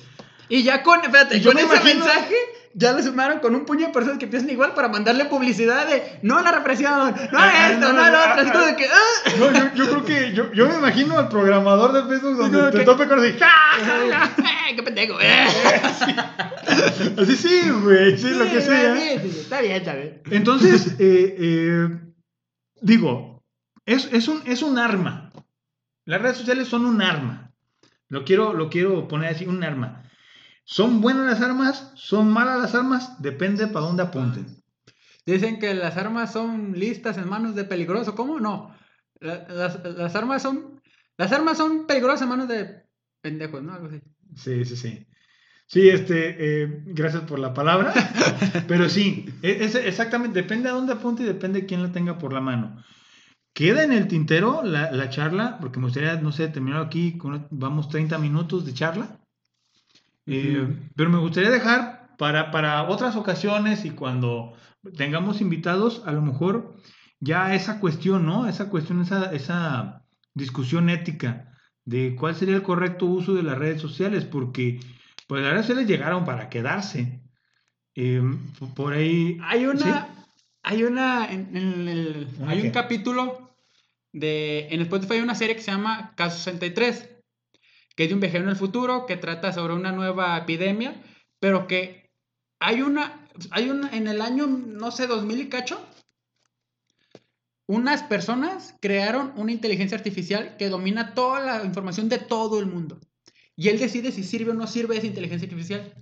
Speaker 1: Y ya con, espérate,
Speaker 2: yo
Speaker 1: con
Speaker 2: me
Speaker 1: ese
Speaker 2: imagino-
Speaker 1: mensaje, ya lo sumaron con un puño de personas que piensan igual para mandarle publicidad de no a la represión, no
Speaker 2: Ah,
Speaker 1: esto,
Speaker 2: no,
Speaker 1: no a lo otro.
Speaker 2: Ah.
Speaker 1: como de que, ¡ah!
Speaker 2: No, yo, yo creo que yo, yo me imagino al programador de Facebook donde te
Speaker 1: que-
Speaker 2: tope con así.
Speaker 1: ¡Qué pendejo! eh.
Speaker 2: Así sí, güey, sí, lo que sea.
Speaker 1: sí, Está bien, está bien.
Speaker 2: Entonces, eh, eh, digo, es, es, un, es un arma. Las redes sociales son un arma. Lo quiero, lo quiero poner así, un arma. ¿Son buenas las armas? ¿Son malas las armas? Depende para dónde apunten.
Speaker 1: Dicen que las armas son listas en manos de peligroso. ¿Cómo? No. La- las, las armas son Las armas son peligrosas a manos de pendejos, ¿no? Algo así.
Speaker 2: Sí, sí, sí. Sí, este, eh, gracias por la palabra. Pero sí, e, es, exactamente, depende a dónde apunte y depende de quién la tenga por la mano. Queda en el tintero la, la charla, porque me gustaría, no sé, terminar aquí, con, vamos 30 minutos de charla. Eh, pero me gustaría dejar para, para otras ocasiones y cuando tengamos invitados, a lo mejor ya esa cuestión, ¿no? Esa cuestión, esa, esa discusión ética de cuál sería el correcto uso de las redes sociales, porque pues las redes sociales llegaron para quedarse. Eh, por ahí...
Speaker 1: Hay una... Hay una... En, el, hay un capítulo de... En Spotify hay una serie que se llama Caso 63, que es de un viajero en el futuro, que trata sobre una nueva epidemia, pero que hay una... Hay una... En el año, no sé, 2000 y cacho, unas personas crearon una inteligencia artificial que domina toda la información de todo el mundo. Y él decide si sirve o no sirve esa inteligencia artificial.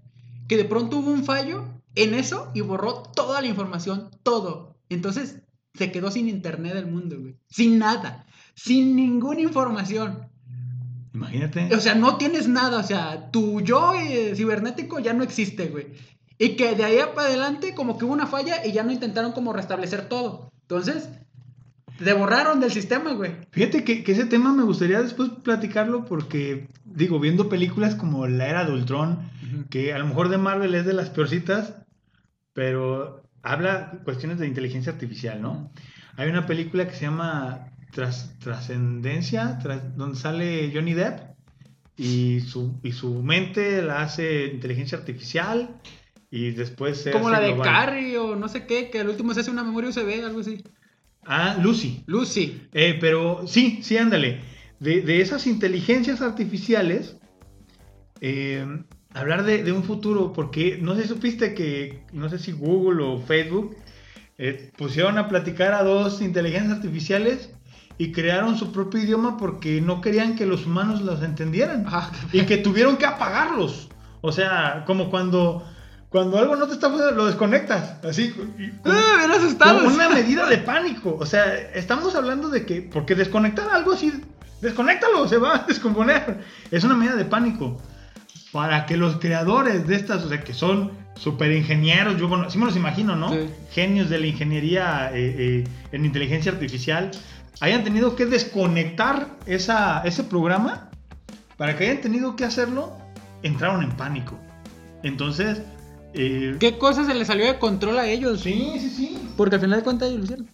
Speaker 1: Que de pronto hubo un fallo en eso y borró toda la información, todo. Entonces se quedó sin internet del mundo, güey. Sin nada. Sin ninguna información.
Speaker 2: Imagínate.
Speaker 1: O sea, no tienes nada. O sea, tu yo eh, cibernético ya no existe, güey. Y que de ahí para adelante como que hubo una falla y ya no intentaron como restablecer todo. Entonces, te borraron del sistema, güey.
Speaker 2: Fíjate que, ese tema me gustaría después platicarlo porque, digo, viendo películas como La Era de Ultron, que a lo mejor de Marvel es de las peorcitas, pero habla cuestiones de inteligencia artificial, ¿no? Hay una película que se llama Trascendencia, donde sale Johnny Depp y su, y su mente la hace inteligencia artificial y después
Speaker 1: se Como la de Carrie o no sé qué, que al último se hace una memoria USB, algo así.
Speaker 2: Ah, Lucy.
Speaker 1: Lucy.
Speaker 2: Eh, pero sí, sí, ándale. De, esas inteligencias artificiales, eh, hablar de, un futuro, porque no sé si supiste que, no sé si Google o Facebook eh, pusieron a platicar a dos inteligencias artificiales y crearon su propio idioma porque no querían que los humanos los entendieran ah, y que tuvieron que apagarlos. O sea, como cuando cuando algo no te está funcionando, lo desconectas. Así.
Speaker 1: ¡Ah, asustado!
Speaker 2: una medida de pánico. O sea, estamos hablando de que. Porque desconectar algo así. Desconéctalo, se va a descomponer. Es una medida de pánico. Para que los creadores de estas, o sea, que son super ingenieros, yo sí me los imagino, ¿no? Genios de la ingeniería eh, eh, en inteligencia artificial, hayan tenido que desconectar esa, ese programa. Para que hayan tenido que hacerlo, entraron en pánico. Entonces,
Speaker 1: eh, ¿Qué cosa se le salió de control a ellos?
Speaker 2: Sí, sí, sí.
Speaker 1: Porque al final de cuentas ellos lo hicieron.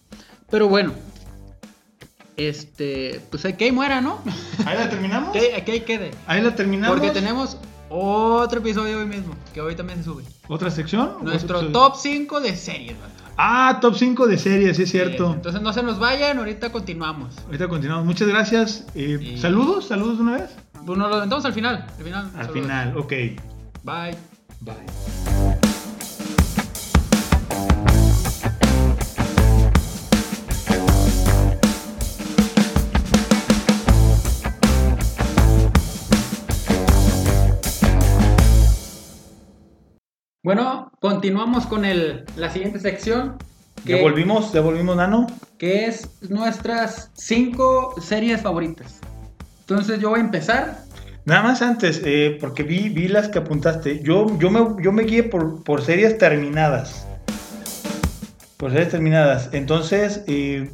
Speaker 1: Pero bueno. Este, pues que ahí muera, ¿no?
Speaker 2: Ahí la terminamos.
Speaker 1: que, que ahí quede.
Speaker 2: Ahí la terminamos.
Speaker 1: Porque tenemos otro episodio hoy mismo, que hoy también se sube.
Speaker 2: ¿Otra sección?
Speaker 1: Nuestro top 5 de series,
Speaker 2: Ah, top 5 de series, sí es cierto.
Speaker 1: entonces no se nos vayan, ahorita continuamos.
Speaker 2: Ahorita continuamos. Muchas gracias. Eh, saludos, saludos de una vez.
Speaker 1: Pues nos lo aventamos al final. Al final,
Speaker 2: al final ok.
Speaker 1: Bye.
Speaker 2: Bye.
Speaker 1: Bueno, continuamos con el, la siguiente sección.
Speaker 2: Que, ¿Devolvimos, devolvimos Nano?
Speaker 1: Que es nuestras cinco series favoritas. Entonces yo voy a empezar.
Speaker 2: Nada más antes, eh, porque vi, vi las que apuntaste. Yo, yo, me, yo me guié por, por series terminadas. Por series terminadas. Entonces, eh,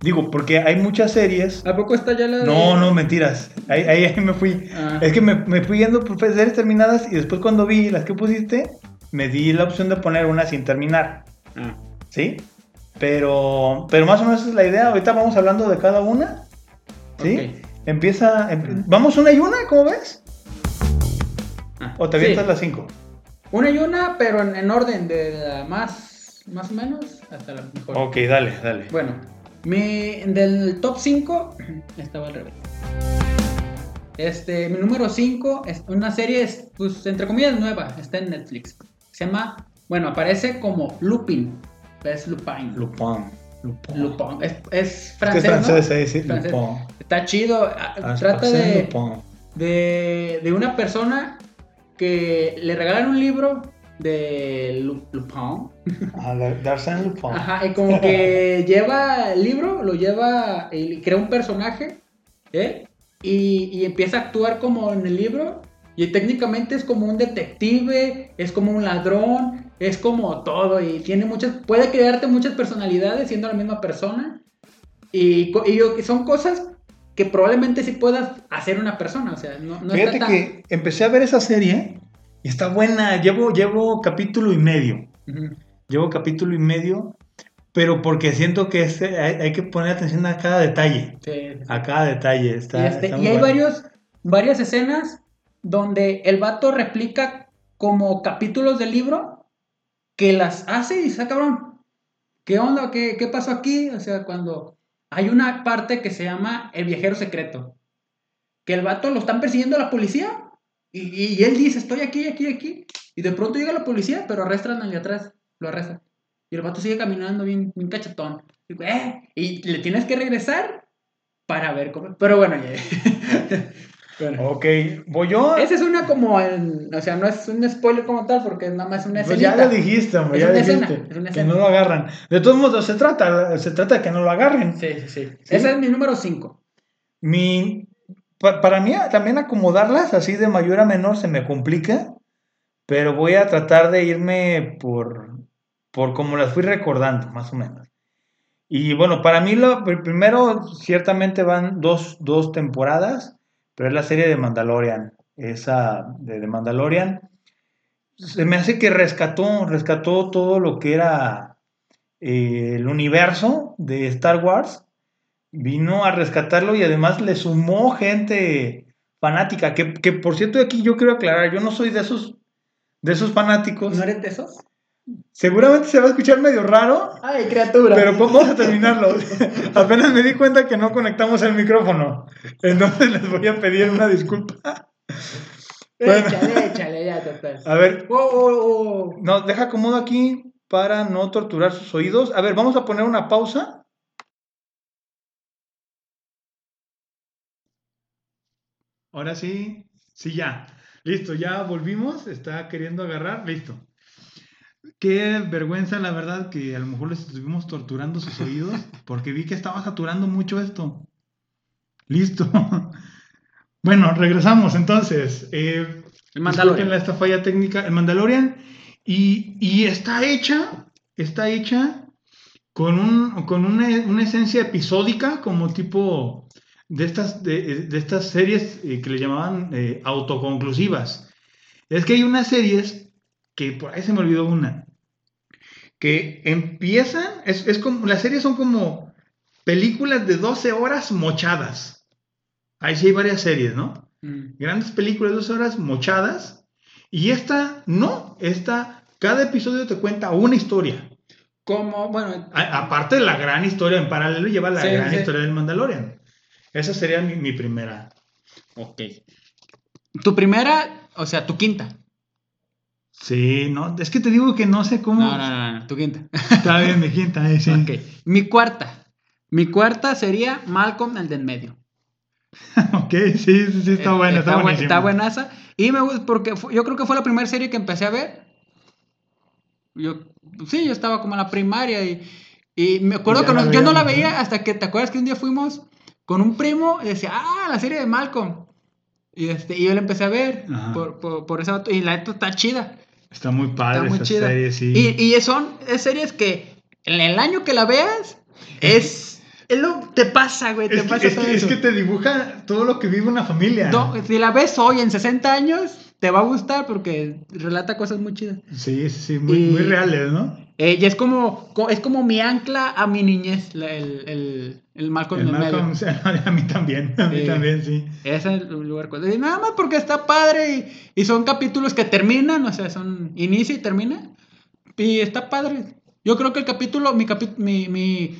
Speaker 2: digo, porque hay muchas series.
Speaker 1: ¿A poco está ya la
Speaker 2: No, no, mentiras. Ahí, ahí, me fui. Ah. Es que me, me, fui yendo por series terminadas y después cuando vi las que pusiste, me di la opción de poner una sin terminar. Ah. ¿Sí? Pero, pero más o menos es la idea. Ahorita vamos hablando de cada una. ¿Sí? Empieza. Em, ¿Vamos una y una? ¿Cómo ves? Ah, ¿O te avientas las cinco?
Speaker 1: Una y una, pero en, orden de la más, más o menos hasta la mejor.
Speaker 2: Ok, dale, dale.
Speaker 1: Bueno, mi, del top 5 estaba al revés. Este, mi número 5 es una serie, pues, entre comillas, nueva. Está en Netflix. Se llama, bueno, aparece como Lupin. Es Lupin.
Speaker 2: Lupin.
Speaker 1: Lupin. Lupin. Es, es francés. Es francés, sí, Lupin. Está chido. Ah, ah, Trata de, de, de, una persona que le regalan un libro de Lupin.
Speaker 2: Ah, D'Arsène Lupin.
Speaker 1: Ajá, y como que lleva el libro, lo lleva y crea un personaje, ¿eh? y, y empieza a actuar como en el libro. Y técnicamente es como un detective, es como un ladrón, es como todo. Y tiene muchas, puede crearte muchas personalidades siendo la misma persona. Y, y son cosas que probablemente sí puedas hacer una persona. O sea, no, no
Speaker 2: Fíjate
Speaker 1: está tan-
Speaker 2: que empecé a ver esa serie y está buena. Llevo, llevo capítulo y medio. Llevo capítulo y medio, pero porque siento que es- hay, hay que poner atención a cada detalle.
Speaker 1: Sí, sí, sí.
Speaker 2: A cada detalle. Está,
Speaker 1: y, este-
Speaker 2: está
Speaker 1: y
Speaker 2: muy
Speaker 1: hay varios, varias escenas donde el vato replica como capítulos del libro que las hace y dice, "Ah, cabrón, ¿qué onda? ¿Qué, ¿Qué pasó aquí? O sea, cuando hay una parte que se llama El viajero secreto, que el vato lo están persiguiendo la policía y, y- él dice, estoy aquí, aquí, aquí, y de pronto llega la policía, pero arrestan al de atrás, lo arrestan. Y el vato sigue caminando bien, bien cachetón. Y, "Eh", y le tienes que regresar para ver cómo... Pero bueno, ya. Bueno.
Speaker 2: Ok, voy yo.
Speaker 1: Esa es una como, en- o sea, no es un spoiler como tal porque es nada más una
Speaker 2: Pues ya lo dijiste, hombre,
Speaker 1: Es
Speaker 2: ya dijiste.
Speaker 1: escena, es una
Speaker 2: que
Speaker 1: escena.
Speaker 2: no lo agarran. De todos modos, se trata, se trata de que no lo agarren.
Speaker 1: Sí, sí, sí.
Speaker 2: ¿Sí?
Speaker 1: Ese es mi número 5.
Speaker 2: Mi, pa- para mí también acomodarlas así de mayor a menor se me complica, pero voy a tratar de irme por, por como las fui recordando, más o menos. Y bueno, para mí lo pr- primero ciertamente van dos, dos temporadas, pero es la serie de Mandalorian, esa de, de Mandalorian. Se me hace que rescató, rescató todo lo que era eh, el universo de Star Wars vino a rescatarlo y además le sumó gente fanática, que, que por cierto aquí yo quiero aclarar, yo no soy de esos, de esos fanáticos.
Speaker 1: ¿No eres de esos?
Speaker 2: Seguramente se va a escuchar medio raro,
Speaker 1: Ay, criatura.
Speaker 2: pero vamos a terminarlo. Apenas me di cuenta que no conectamos el micrófono, entonces les voy a pedir una disculpa. bueno.
Speaker 1: Échale, échale, ya, total.
Speaker 2: A ver,
Speaker 1: Oh, oh, oh.
Speaker 2: no, deja acomodo aquí para no torturar sus oídos. A ver, vamos a poner una pausa. Ahora sí, sí, ya. Listo, ya volvimos. Está queriendo agarrar. Listo. Qué vergüenza, la verdad, que a lo mejor les estuvimos torturando sus oídos porque vi que estaba saturando mucho esto. Listo. Bueno, regresamos entonces. Eh,
Speaker 1: El Mandalorian.
Speaker 2: esta falla técnica. El Mandalorian. Y, y está hecha, está hecha con, un, con una, una esencia episódica, como tipo de estas, de, de estas series eh, que le llamaban eh, autoconclusivas. Es que hay unas series que por ahí se me olvidó una, que empiezan, es, es como, las series son como películas de 12 horas mochadas. Ahí sí hay varias series, ¿no?
Speaker 1: Mm.
Speaker 2: Grandes películas de 12 horas mochadas. Y esta, no, esta, cada episodio te cuenta una historia.
Speaker 1: Como, bueno,
Speaker 2: A- aparte de la gran historia, en paralelo lleva la
Speaker 1: Sí,
Speaker 2: gran
Speaker 1: sí.
Speaker 2: historia del Mandalorian. Esa sería mi, mi primera.
Speaker 1: ok. Tu primera, o sea, tu quinta.
Speaker 2: Sí, no, es que te digo que no sé cómo.
Speaker 1: No, no, no, no, tu quinta.
Speaker 2: Está bien, mi quinta, eh, sí.
Speaker 1: Ok. Mi cuarta. Mi cuarta sería Malcolm, el de en medio.
Speaker 2: ok, sí, sí, sí, está
Speaker 1: Eh,
Speaker 2: buena, está,
Speaker 1: buen-
Speaker 2: buenísima.
Speaker 1: Está buenaza. Y me gusta porque yo creo que fue la primera serie que empecé a ver. Yo, sí, yo estaba como en la primaria y, y me acuerdo
Speaker 2: Ya
Speaker 1: que nos- yo no la veía
Speaker 2: ¿no?
Speaker 1: hasta que, ¿te acuerdas que un día fuimos con un primo y decía, ah, la serie de Malcolm? Y, este, y yo la empecé a ver por, por, por esa y la neta está chida.
Speaker 2: Está muy padre
Speaker 1: Está muy
Speaker 2: esa
Speaker 1: chida.
Speaker 2: serie, sí.
Speaker 1: Y, y son es series que en el año que la veas es, es lo te pasa, güey, te
Speaker 2: es, que,
Speaker 1: pasa
Speaker 2: es
Speaker 1: todo
Speaker 2: que- es
Speaker 1: eso.
Speaker 2: que te dibuja todo lo que vive una familia.
Speaker 1: No, si la ves hoy en 60 años, te va a gustar porque relata cosas muy chidas.
Speaker 2: Sí, sí, muy,
Speaker 1: Y-
Speaker 2: muy reales, ¿no?
Speaker 1: Eh, y es como, co- es como mi ancla a mi niñez, la- el, el, el Malcolm
Speaker 2: El
Speaker 1: medio.
Speaker 2: Malcolm, a mí también, a mí también, sí.
Speaker 1: Ese es el lugar. Y nada más porque está padre y, y son capítulos que terminan, o sea, son inicia y termina. Y está padre. Yo creo que el capítulo, mi, capi- mi, mi,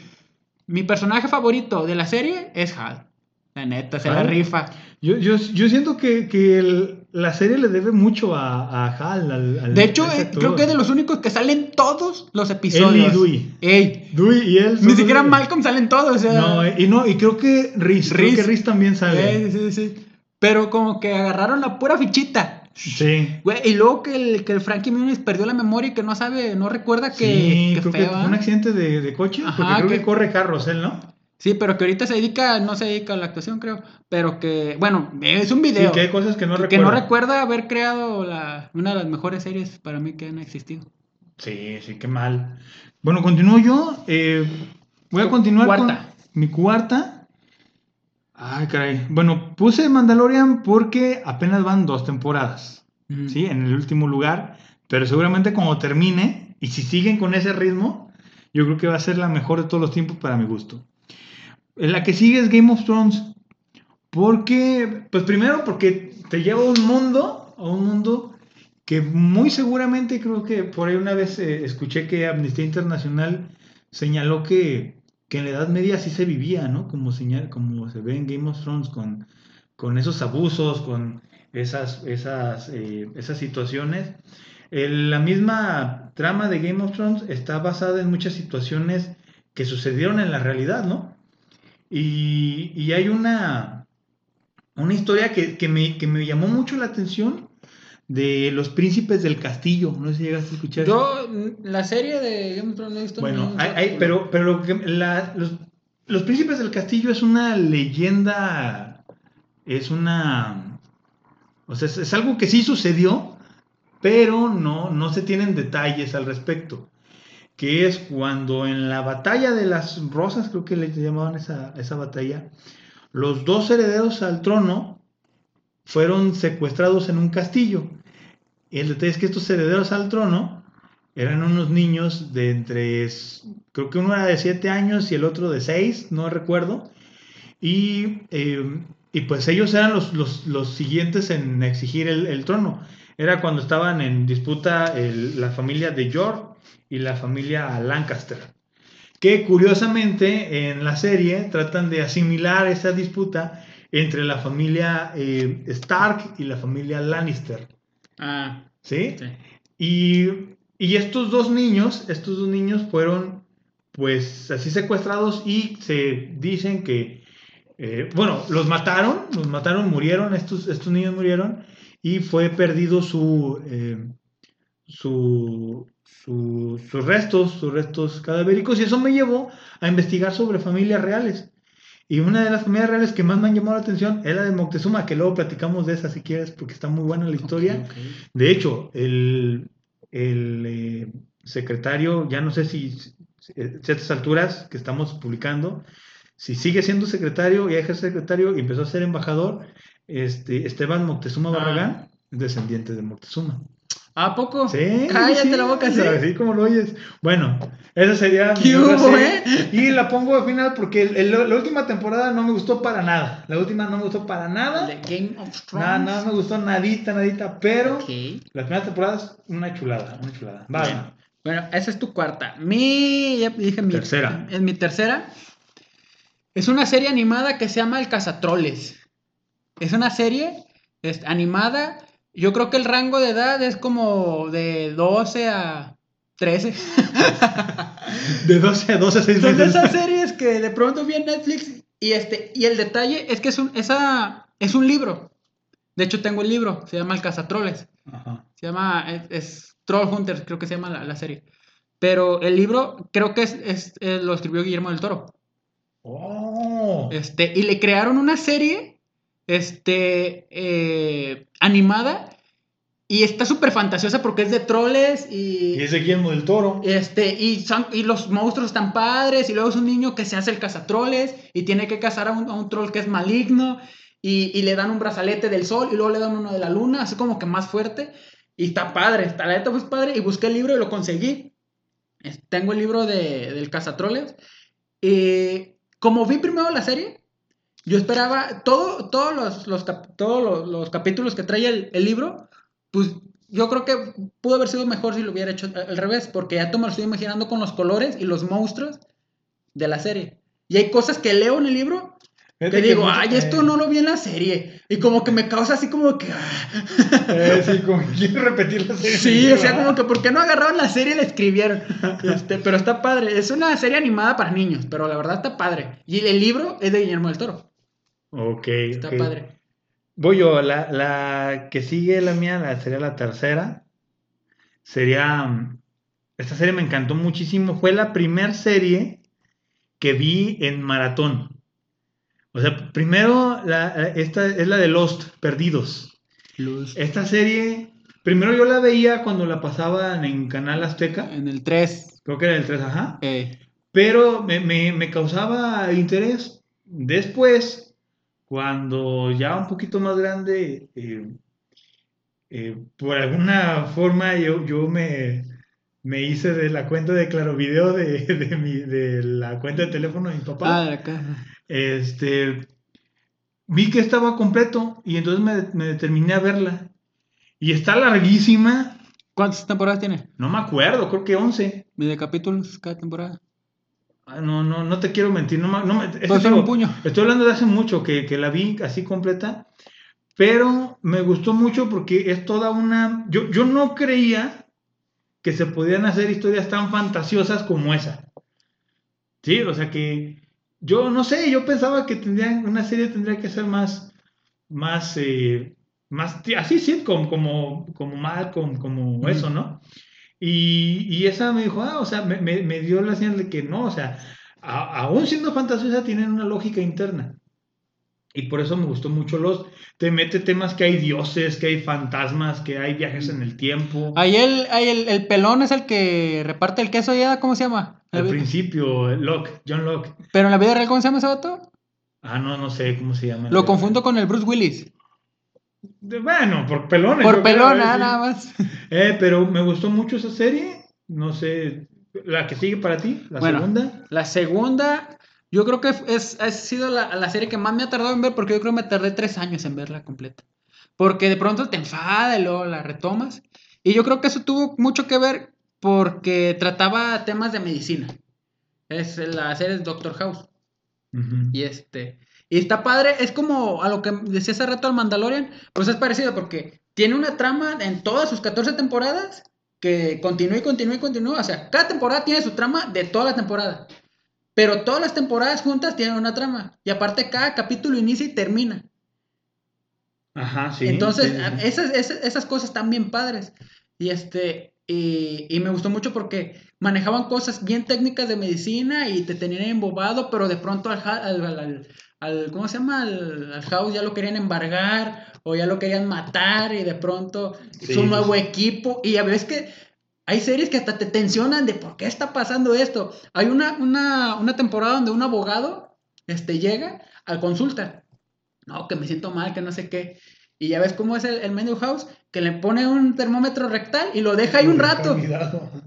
Speaker 1: mi personaje favorito de la serie es Hal. La neta, se la
Speaker 2: ¿Hal?
Speaker 1: rifa.
Speaker 2: Yo, yo, yo siento que, que el- la serie le debe mucho a, a Hal. Al, al-
Speaker 1: De hecho, eh, creo que es de los únicos que salen todos los episodios.
Speaker 2: Él y Dewey.
Speaker 1: Ey,
Speaker 2: Dewey y él.
Speaker 1: ni siquiera Malcolm salen todos, o sea.
Speaker 2: No, eh, y no, y creo que Riz, creo
Speaker 1: Reese.
Speaker 2: que Riz también sale.
Speaker 1: Eh, sí, sí. Pero como que agarraron la pura fichita.
Speaker 2: Sí.
Speaker 1: Güey, y luego que el, que el Frankie Muniz perdió la memoria y que no sabe, no recuerda que,
Speaker 2: sí,
Speaker 1: que
Speaker 2: creo
Speaker 1: feo,
Speaker 2: que fue un accidente de, de coche,
Speaker 1: Ajá,
Speaker 2: porque creo que,
Speaker 1: que-
Speaker 2: corre carros él, ¿no?
Speaker 1: Sí, pero que ahorita se dedica, no se dedica a la actuación, creo. Pero que, bueno, es un video.
Speaker 2: Sí, que hay cosas que no recuerda.
Speaker 1: que no recuerda haber creado la, una de las mejores series para mí que han existido.
Speaker 2: Sí, sí, qué mal. Bueno, continúo yo. eh, voy a continuar
Speaker 1: cuarta.
Speaker 2: con mi cuarta. Ay, caray. Bueno, puse Mandalorian porque apenas van dos temporadas. ¿sí? En el último lugar, pero seguramente cuando termine, y si siguen con ese ritmo, yo creo que va a ser la mejor de todos los tiempos para mi gusto. La que sigue es Game of Thrones, porque, pues primero porque te lleva a un mundo, a un mundo que muy seguramente creo que por ahí una vez eh, escuché que Amnistía Internacional señaló que, que en la Edad Media sí se vivía, ¿no? Como, señal, como se ve en Game of Thrones, con, con esos abusos, con esas, esas, eh, esas situaciones. La misma trama de Game of Thrones está basada en muchas situaciones que sucedieron en la realidad, ¿no? Y, y hay una, una historia que, que me, que me llamó mucho la atención de los príncipes del castillo. No sé si llegaste a escuchar.
Speaker 1: Yo, la serie de Game of Thrones no he visto ni
Speaker 2: Bueno, hay- pero, pero la- los, los príncipes del castillo es una leyenda, es una, o sea, es, es algo que sí sucedió, pero no, no se tienen detalles al respecto. Que es cuando en la batalla de las rosas, creo que le llamaban esa, esa batalla, los dos herederos al trono fueron secuestrados en un castillo. El detalle es que estos herederos al trono eran unos niños de entre, creo que uno era de 7 años y el otro de 6, no recuerdo. Y, eh, y pues ellos eran los, los, los siguientes en exigir el trono. Era cuando estaban en disputa el- la familia de York y la familia Lancaster. Que curiosamente en la serie tratan de asimilar esa disputa entre la familia eh, Stark y la familia Lannister.
Speaker 1: Ah,
Speaker 2: ¿Sí?
Speaker 1: sí.
Speaker 2: Y, y estos dos niños, estos dos niños fueron pues así secuestrados y se dicen que, eh, bueno, los mataron, los mataron, murieron, estos, estos niños murieron y fue perdido su, eh, su, su- sus restos, sus restos cadavéricos y eso me llevó a investigar sobre familias reales. Y una de las familias reales que más me han llamado la atención es la de Moctezuma, que luego platicamos de esa si quieres, porque está muy buena la historia. De hecho, el, el, eh, secretario, ya no sé si si- a ciertas alturas que estamos publicando, si sigue siendo secretario, ya ejerce secretario y empezó a ser embajador, este, Esteban Moctezuma
Speaker 1: Ah.
Speaker 2: Barragán, es descendiente de Moctezuma.
Speaker 1: ¿A poco?
Speaker 2: Sí,
Speaker 1: Cállate
Speaker 2: sí,
Speaker 1: la boca, sí.
Speaker 2: Así como lo oyes. Bueno, esa sería
Speaker 1: ¿Qué hubo, eh?
Speaker 2: Y la pongo al final porque el- el- la última temporada no me gustó para nada. La última no me gustó para nada.
Speaker 1: De Game of Thrones.
Speaker 2: Nada, nada me gustó, nadita, nadita. Pero
Speaker 1: Ok.
Speaker 2: las primeras temporadas, una chulada, una chulada. Va,
Speaker 1: Bueno, bueno, esa es tu cuarta. Mi, ya dije mi
Speaker 2: Tercera.
Speaker 1: Es mi tercera. Es una serie animada que se llama El Cazatroles. Es una serie es, animada. Yo creo que el rango de edad es como de 12 a 13.
Speaker 2: De 12 a 12 a 6
Speaker 1: Son de
Speaker 2: meses.
Speaker 1: esas series que de pronto vi en Netflix y este y el detalle es que es un esa es un libro. De hecho tengo el libro, se llama El Cazatroles.
Speaker 2: Ajá.
Speaker 1: Se llama, es, es Troll Hunters, creo que se llama la, la serie. Pero el libro creo que es, es- eh, lo escribió Guillermo del Toro.
Speaker 2: Oh.
Speaker 1: Este, y le crearon una serie este, eh, animada y está súper fantasiosa porque es de troles y,
Speaker 2: Y es de Guillermo del Toro.
Speaker 1: este, y, son, y los monstruos están padres y luego es un niño que se hace el cazatroles y tiene que cazar a un, a un troll que es maligno y, y le dan un brazalete del sol y luego le dan uno de la luna, así como que más fuerte. Y está padre, está la neta pues padre. Y busqué el libro y lo conseguí. Tengo el libro de, del cazatroles. Y como vi primero la serie, yo esperaba todo, todos los, los cap- todos los, los capítulos que trae el, el libro, pues yo creo que pudo haber sido mejor si lo hubiera hecho al revés, porque ya tú me lo estoy imaginando con los colores y los monstruos de la serie. Y hay cosas que leo en el libro que
Speaker 2: Fíjate
Speaker 1: digo, ay, esto
Speaker 2: eh,
Speaker 1: no lo vi en la serie. Y como que me causa así como que... ah.
Speaker 2: eh, sí, como que quiero repetir la serie.
Speaker 1: Sí, o sea, como que ¿por qué no agarraron la serie y la escribieron? Este, pero está padre. Es una serie animada para niños, pero la verdad está padre. Y el libro es de Guillermo del Toro.
Speaker 2: Ok,
Speaker 1: Está padre.
Speaker 2: Voy yo, la, la que sigue la mía la, sería la tercera. Sería. mm, Esta serie me encantó muchísimo. Fue la primer serie que vi en maratón. O sea, primero, la, esta es la de Lost, Perdidos. Esta serie, primero yo la veía cuando la pasaban en Canal Azteca.
Speaker 1: En el 3.
Speaker 2: Creo que era el 3, ajá.
Speaker 1: Eh,
Speaker 2: Pero me, me- me causaba interés. Después, cuando ya un poquito más grande, eh, eh, por alguna forma yo, yo me, me hice de la cuenta de Claro Video de, de, mi, de la cuenta de teléfono de mi papá.
Speaker 1: ah, de acá.
Speaker 2: Este, vi que estaba completo y entonces me, me determiné a verla. Y está larguísima,
Speaker 1: ¿Cuántas temporadas tiene?
Speaker 2: no me acuerdo, creo que 11.
Speaker 1: ¿De capítulos cada temporada?
Speaker 2: Ah, No, no, no te quiero mentir, no, me- no me, es que
Speaker 1: son
Speaker 2: digo,
Speaker 1: un puño.
Speaker 2: Estoy hablando de hace mucho que, que la vi así completa, pero me gustó mucho porque es toda una... Yo, yo no creía que se podían hacer historias tan fantasiosas como esa. Sí, o sea que yo no sé, yo pensaba que tendrían, una serie tendría que ser más, más, eh, más, así sitcom, como, como Malcolm, como
Speaker 1: Ujú.
Speaker 2: eso, ¿no? Y, y esa me dijo, ah, o sea, me, me, me dio la señal de que no, o sea, a- aún siendo fantasiosa, tienen una lógica interna. Y por eso me gustó mucho los. Te mete temas que hay dioses, que hay fantasmas, que hay viajes en el tiempo.
Speaker 1: Ahí el, ahí el, el pelón es el que reparte el queso ya, ¿cómo se llama?
Speaker 2: Al principio, Locke, John Locke.
Speaker 1: Pero en la vida real, ¿cómo se llama ese vato?
Speaker 2: Ah, no, no sé cómo se llama.
Speaker 1: Lo confundo con el Bruce Willis.
Speaker 2: Bueno, por pelones.
Speaker 1: Por
Speaker 2: sí.
Speaker 1: nada más.
Speaker 2: Eh, pero me gustó mucho esa serie. No sé, la que sigue para ti, la
Speaker 1: Bueno.
Speaker 2: segunda.
Speaker 1: La segunda, yo creo que es, ha sido la, la serie que más me ha tardado en ver porque yo creo que me tardé tres años en verla completa. Porque de pronto te enfada y luego la retomas. Y yo creo que eso tuvo mucho que ver porque trataba temas de medicina. Es la serie de Doctor House. Y este. Y está padre, es como a lo que decía hace rato al Mandalorian, pues es parecido porque tiene una trama en todas sus 14 temporadas que continúa y continúa y continúa. O sea, cada temporada tiene su trama de toda la temporada. Pero todas las temporadas juntas tienen una trama. Y aparte, cada capítulo inicia y termina.
Speaker 2: Ajá, sí.
Speaker 1: Entonces,
Speaker 2: sí, sí.
Speaker 1: Esas, esas, esas cosas están bien padres. Y este. Y, y me gustó mucho porque manejaban cosas bien técnicas de medicina y te tenían embobado, pero de pronto al, ja- al, al- al- ¿cómo se llama? Al, al house ya lo querían embargar o ya lo querían matar y de pronto
Speaker 2: Sí,
Speaker 1: es un nuevo equipo. Y a veces que hay series que hasta te tensionan de por qué está pasando esto. Hay una, una, una temporada donde un abogado este, llega al consulta. No, que me siento mal, que no sé qué. Y ya ves cómo es el, el menu house, que le pone un termómetro rectal y lo deja ahí un rato.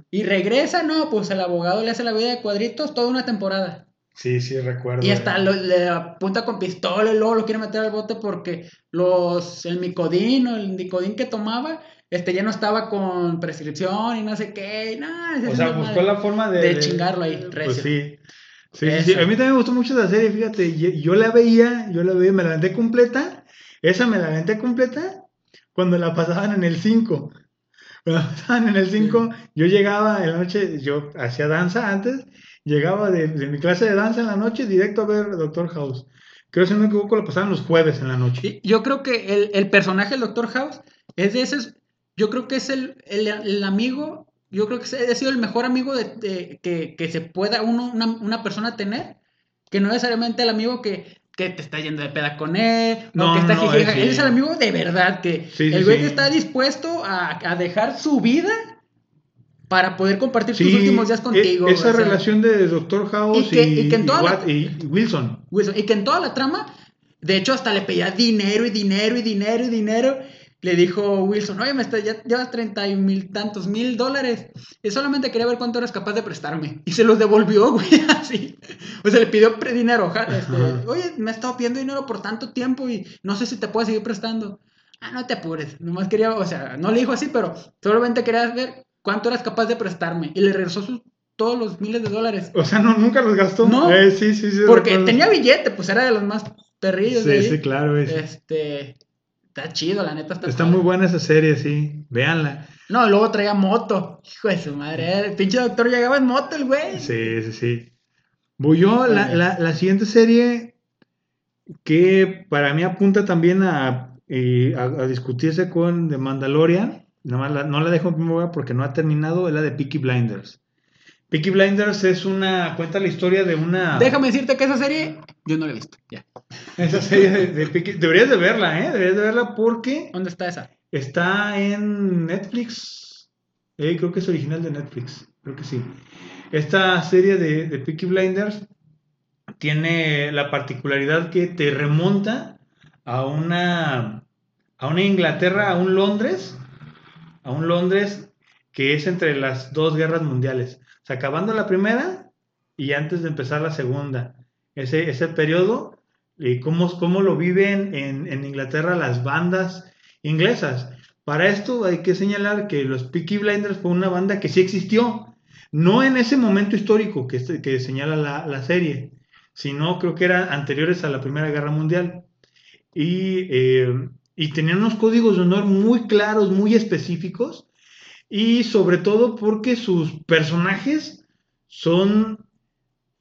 Speaker 1: Y regresa, no, pues el abogado le hace la vida de cuadritos toda una temporada.
Speaker 2: Sí, sí, recuerdo.
Speaker 1: Y hasta lo- le apunta con pistola y luego lo quiere meter al bote porque los, el micodín o el nicodín que tomaba este, ya no estaba con prescripción y no sé qué. no, ese
Speaker 2: O sea, buscó
Speaker 1: madre.
Speaker 2: la forma de...
Speaker 1: de chingarlo ahí,
Speaker 2: Pues sí. Sí, sí, sí. A mí también me gustó mucho esa serie, fíjate. Yo, yo la veía, yo la veía, me la aventé completa. Esa me la aventé completa cuando la pasaban en el 5. Cuando la pasaban en el 5, yo llegaba en la noche, yo hacía danza antes, llegaba de, de mi clase de danza en la noche directo a ver Doctor House. Creo, si no me equivoco, lo pasaban los jueves en la noche.
Speaker 1: Yo creo que el, el personaje del Doctor House es de esos. Yo creo que es el, el, el amigo. Yo creo que ha sido el mejor amigo de, de- que, que se pueda uno, una, una persona tener. Que no necesariamente el amigo que, que te está yendo de peda con él.
Speaker 2: No,
Speaker 1: o que está
Speaker 2: no, él
Speaker 1: es el amigo de verdad. Que
Speaker 2: Sí, sí,
Speaker 1: el güey
Speaker 2: sí.
Speaker 1: está dispuesto a, a dejar su vida para poder compartir sus
Speaker 2: Sí,
Speaker 1: últimos días
Speaker 2: e-
Speaker 1: contigo.
Speaker 2: esa
Speaker 1: o sea,
Speaker 2: relación de Doctor House
Speaker 1: Y
Speaker 2: y,
Speaker 1: que- y que en
Speaker 2: y
Speaker 1: toda la-
Speaker 2: Wat- y Wilson.
Speaker 1: Wilson, Y que en toda la trama, de hecho, hasta le pedía dinero y dinero y dinero y dinero. Le dijo Wilson, oye, me está, ya llevas 30 y mil tantos mil dólares. Y solamente quería ver cuánto eras capaz de prestarme. Y se los devolvió, güey, así. O sea, le pidió dinero. este, oye, me ha estado pidiendo dinero por tanto tiempo y no sé si te puedo seguir prestando. Ah, no te apures. Nomás quería, o sea, no le dijo así, pero solamente quería ver cuánto eras capaz de prestarme. Y le regresó sus, todos los miles de dólares.
Speaker 2: O sea, no, nunca los gastó.
Speaker 1: No.
Speaker 2: Eh, sí, sí, sí.
Speaker 1: Porque
Speaker 2: recuerdo.
Speaker 1: tenía billete, pues era de los más perrillos de
Speaker 2: Sí,
Speaker 1: ahí.
Speaker 2: sí, claro. es-
Speaker 1: Este, está chido, la neta está,
Speaker 2: Está
Speaker 1: padre.
Speaker 2: muy buena esa serie, sí. Véanla.
Speaker 1: No, luego traía moto. Hijo de su madre, el pinche doctor llegaba en moto, el güey.
Speaker 2: Sí, sí, sí. Voy yo, la, la, la siguiente serie que para mí apunta también a, eh, a, a discutirse con The Mandalorian. Nada más la- no la dejo en primer lugar porque no ha terminado, es la de Peaky Blinders. Peaky Blinders es una. cuenta la historia de una.
Speaker 1: Déjame decirte que esa serie yo no la he visto. Ya.
Speaker 2: Esa serie de, de Peaky- Deberías de verla, ¿eh? Deberías de verla porque
Speaker 1: ¿Dónde está esa?
Speaker 2: está en Netflix. Eh, creo que es original de Netflix. Creo que sí. Esta serie de, de Peaky Blinders tiene la particularidad que te remonta a una, a una Inglaterra, a un Londres, a un Londres que es entre las dos guerras mundiales. O sea, acabando la primera y antes de empezar la segunda. Ese, ese periodo, y cómo, cómo lo viven en, en Inglaterra las bandas inglesas. Para esto hay que señalar que los Peaky Blinders fue una banda que sí existió, no en ese momento histórico que, este- que señala la, la serie, sino creo que eran anteriores a la Primera Guerra Mundial. Y, eh, y tenían unos códigos de honor muy claros, muy específicos, y sobre todo porque sus personajes son,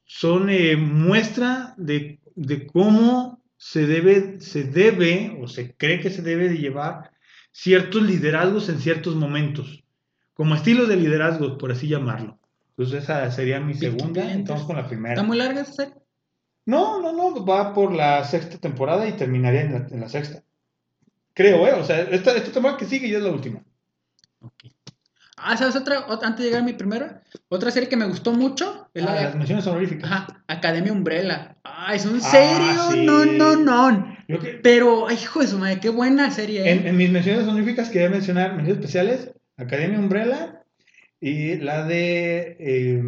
Speaker 2: son eh, muestra de, de cómo se debe, se debe o se cree que se debe de llevar ciertos liderazgos en ciertos momentos, como estilos de liderazgo, por así llamarlo. Entonces esa sería mi segunda, entonces con la primera.
Speaker 1: ¿Está muy larga esa serie?
Speaker 2: No, no, no, va por la sexta temporada y terminaría en la, en la sexta. Creo, ¿eh? O sea, esta, esta temporada que sigue ya es la última.
Speaker 1: Ah, ¿sabes otra? Ot- Antes de llegar a mi primera, otra serie que me gustó mucho es la
Speaker 2: Ah,
Speaker 1: de
Speaker 2: las menciones honoríficas.
Speaker 1: Ajá, Academia Umbrella. Ah, es un
Speaker 2: Ah,
Speaker 1: serio,
Speaker 2: sí.
Speaker 1: no, no, no.
Speaker 2: Que-
Speaker 1: Pero, ay, hijo de su madre, qué buena serie.
Speaker 2: en,
Speaker 1: ¿eh?
Speaker 2: en mis menciones honoríficas quería mencionar menciones especiales, Academia Umbrella y la de eh,